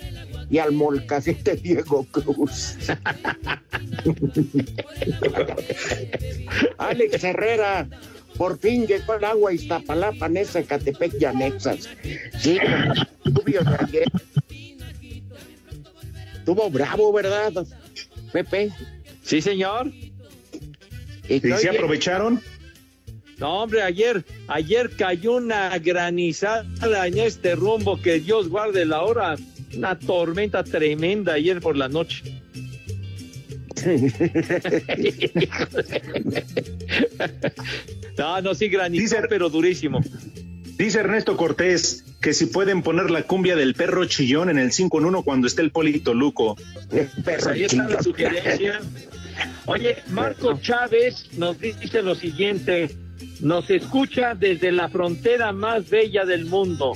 [SPEAKER 1] y al molcajete Diego Cruz. Alex Herrera, por fin llegó el agua a Iztapalapa, Nesa, Ecatepec y anexas. Sí, ayer. Estuvo bravo, ¿verdad, Pepe?
[SPEAKER 2] Sí, señor.
[SPEAKER 1] Y
[SPEAKER 3] ¿Y se aprovecharon?
[SPEAKER 2] No, hombre, ayer, ayer cayó una granizada en este rumbo, que Dios guarde la hora. Una tormenta tremenda ayer por la noche. no, no, sí granizó, pero durísimo.
[SPEAKER 3] Dice Ernesto Cortés que si pueden poner la cumbia del perro chillón en el 5 en 1 cuando esté el Polito Luco.
[SPEAKER 2] Pues ahí está la sugerencia. Oye, Marco Chávez nos dice lo siguiente, nos escucha desde la frontera más bella del mundo,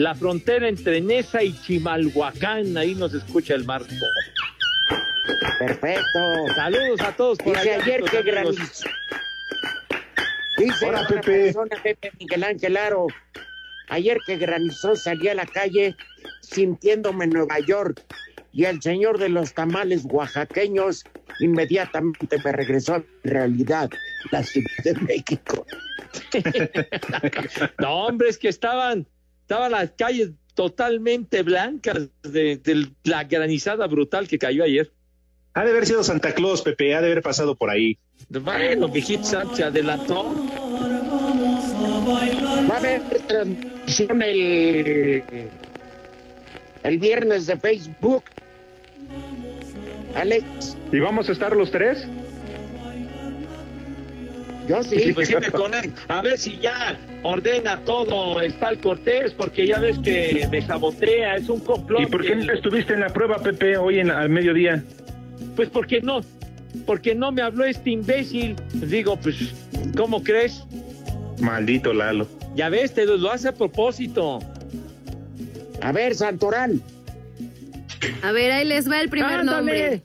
[SPEAKER 2] la frontera entre Nesa y Chimalhuacán, ahí nos escucha el Marco.
[SPEAKER 1] Perfecto.
[SPEAKER 2] Saludos a todos por
[SPEAKER 1] Dice
[SPEAKER 2] allá,
[SPEAKER 1] ayer que granizó. Dice
[SPEAKER 3] Hola,
[SPEAKER 1] otra
[SPEAKER 3] Pepe.
[SPEAKER 1] persona, Pepe Miguel Ángel Aro. Ayer que granizó salí a la calle sintiéndome en Nueva York y el señor de los tamales oaxaqueños inmediatamente me regresó a la realidad, la Ciudad de México.
[SPEAKER 2] No, hombre, es que estaban, estaban las calles totalmente blancas de, de la granizada brutal que cayó ayer.
[SPEAKER 3] Ha de haber sido Santa Claus, Pepe, ha de haber pasado por ahí.
[SPEAKER 2] Bueno, Sánchez se adelantó.
[SPEAKER 1] Va a haber transmisión el, el viernes de Facebook. Alex,
[SPEAKER 3] ¿Y vamos a estar los tres?
[SPEAKER 1] Yo sí.
[SPEAKER 2] Pues sí me conecto. A ver si ya ordena todo el tal Cortés, porque ya ves que me sabotea, es un complot.
[SPEAKER 3] ¿Y por qué no estuviste en la prueba, Pepe, hoy en, al mediodía?
[SPEAKER 2] Pues porque no, porque no me habló este imbécil. Digo, pues, ¿cómo crees?
[SPEAKER 3] Maldito Lalo.
[SPEAKER 2] Ya ves, te lo, lo hace a propósito.
[SPEAKER 1] A ver, Santorán.
[SPEAKER 20] A ver, ahí les va el primer
[SPEAKER 2] Ándale.
[SPEAKER 20] nombre.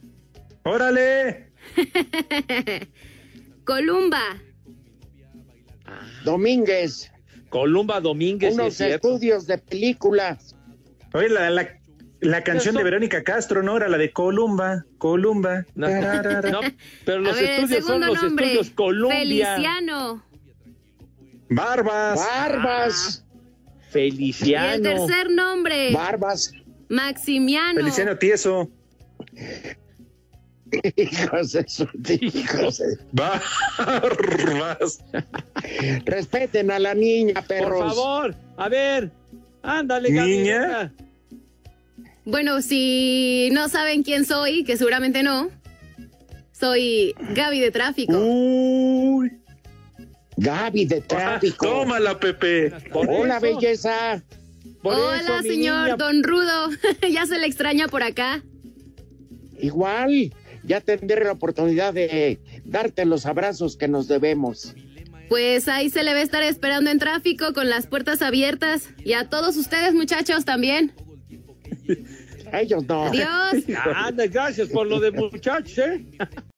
[SPEAKER 3] ¡Órale!
[SPEAKER 20] Columba.
[SPEAKER 1] Domínguez.
[SPEAKER 2] Columba Domínguez, sí
[SPEAKER 1] Unos
[SPEAKER 2] es
[SPEAKER 1] estudios de películas.
[SPEAKER 3] Oye, la, la, la canción de Verónica Castro, ¿no? Era la de Columba, Columba.
[SPEAKER 2] No, pero los
[SPEAKER 20] ver, el
[SPEAKER 2] estudios son los
[SPEAKER 20] nombre.
[SPEAKER 2] estudios Columbia.
[SPEAKER 20] Feliciano.
[SPEAKER 3] Barbas.
[SPEAKER 1] Barbas.
[SPEAKER 20] Y el
[SPEAKER 2] Feliciano.
[SPEAKER 20] tercer nombre.
[SPEAKER 1] Barbas.
[SPEAKER 20] Maximiano.
[SPEAKER 3] Feliciano Tieso.
[SPEAKER 1] Hijos de su hijos de-
[SPEAKER 3] Barbas.
[SPEAKER 1] Respeten a la niña, perros.
[SPEAKER 2] Por favor, a ver, ándale,
[SPEAKER 3] Niña.
[SPEAKER 2] Gabriela.
[SPEAKER 20] Bueno, si no saben quién soy, que seguramente no, soy Gaby de Tráfico.
[SPEAKER 3] Uy.
[SPEAKER 1] Gaby de tráfico.
[SPEAKER 3] Tómala, Pepe.
[SPEAKER 2] Por
[SPEAKER 1] Hola,
[SPEAKER 2] eso,
[SPEAKER 1] belleza.
[SPEAKER 2] por
[SPEAKER 20] Hola,
[SPEAKER 2] eso,
[SPEAKER 20] señor
[SPEAKER 2] niña.
[SPEAKER 20] Don Rudo. ya se le extraña por acá.
[SPEAKER 1] Igual, ya tendré la oportunidad de darte los abrazos que nos debemos.
[SPEAKER 20] Pues ahí se le va a estar esperando en tráfico con las puertas abiertas. Y a todos ustedes, muchachos, también.
[SPEAKER 1] Ellos no.
[SPEAKER 20] Adiós.
[SPEAKER 2] Anda, gracias por lo de muchachos, ¿eh?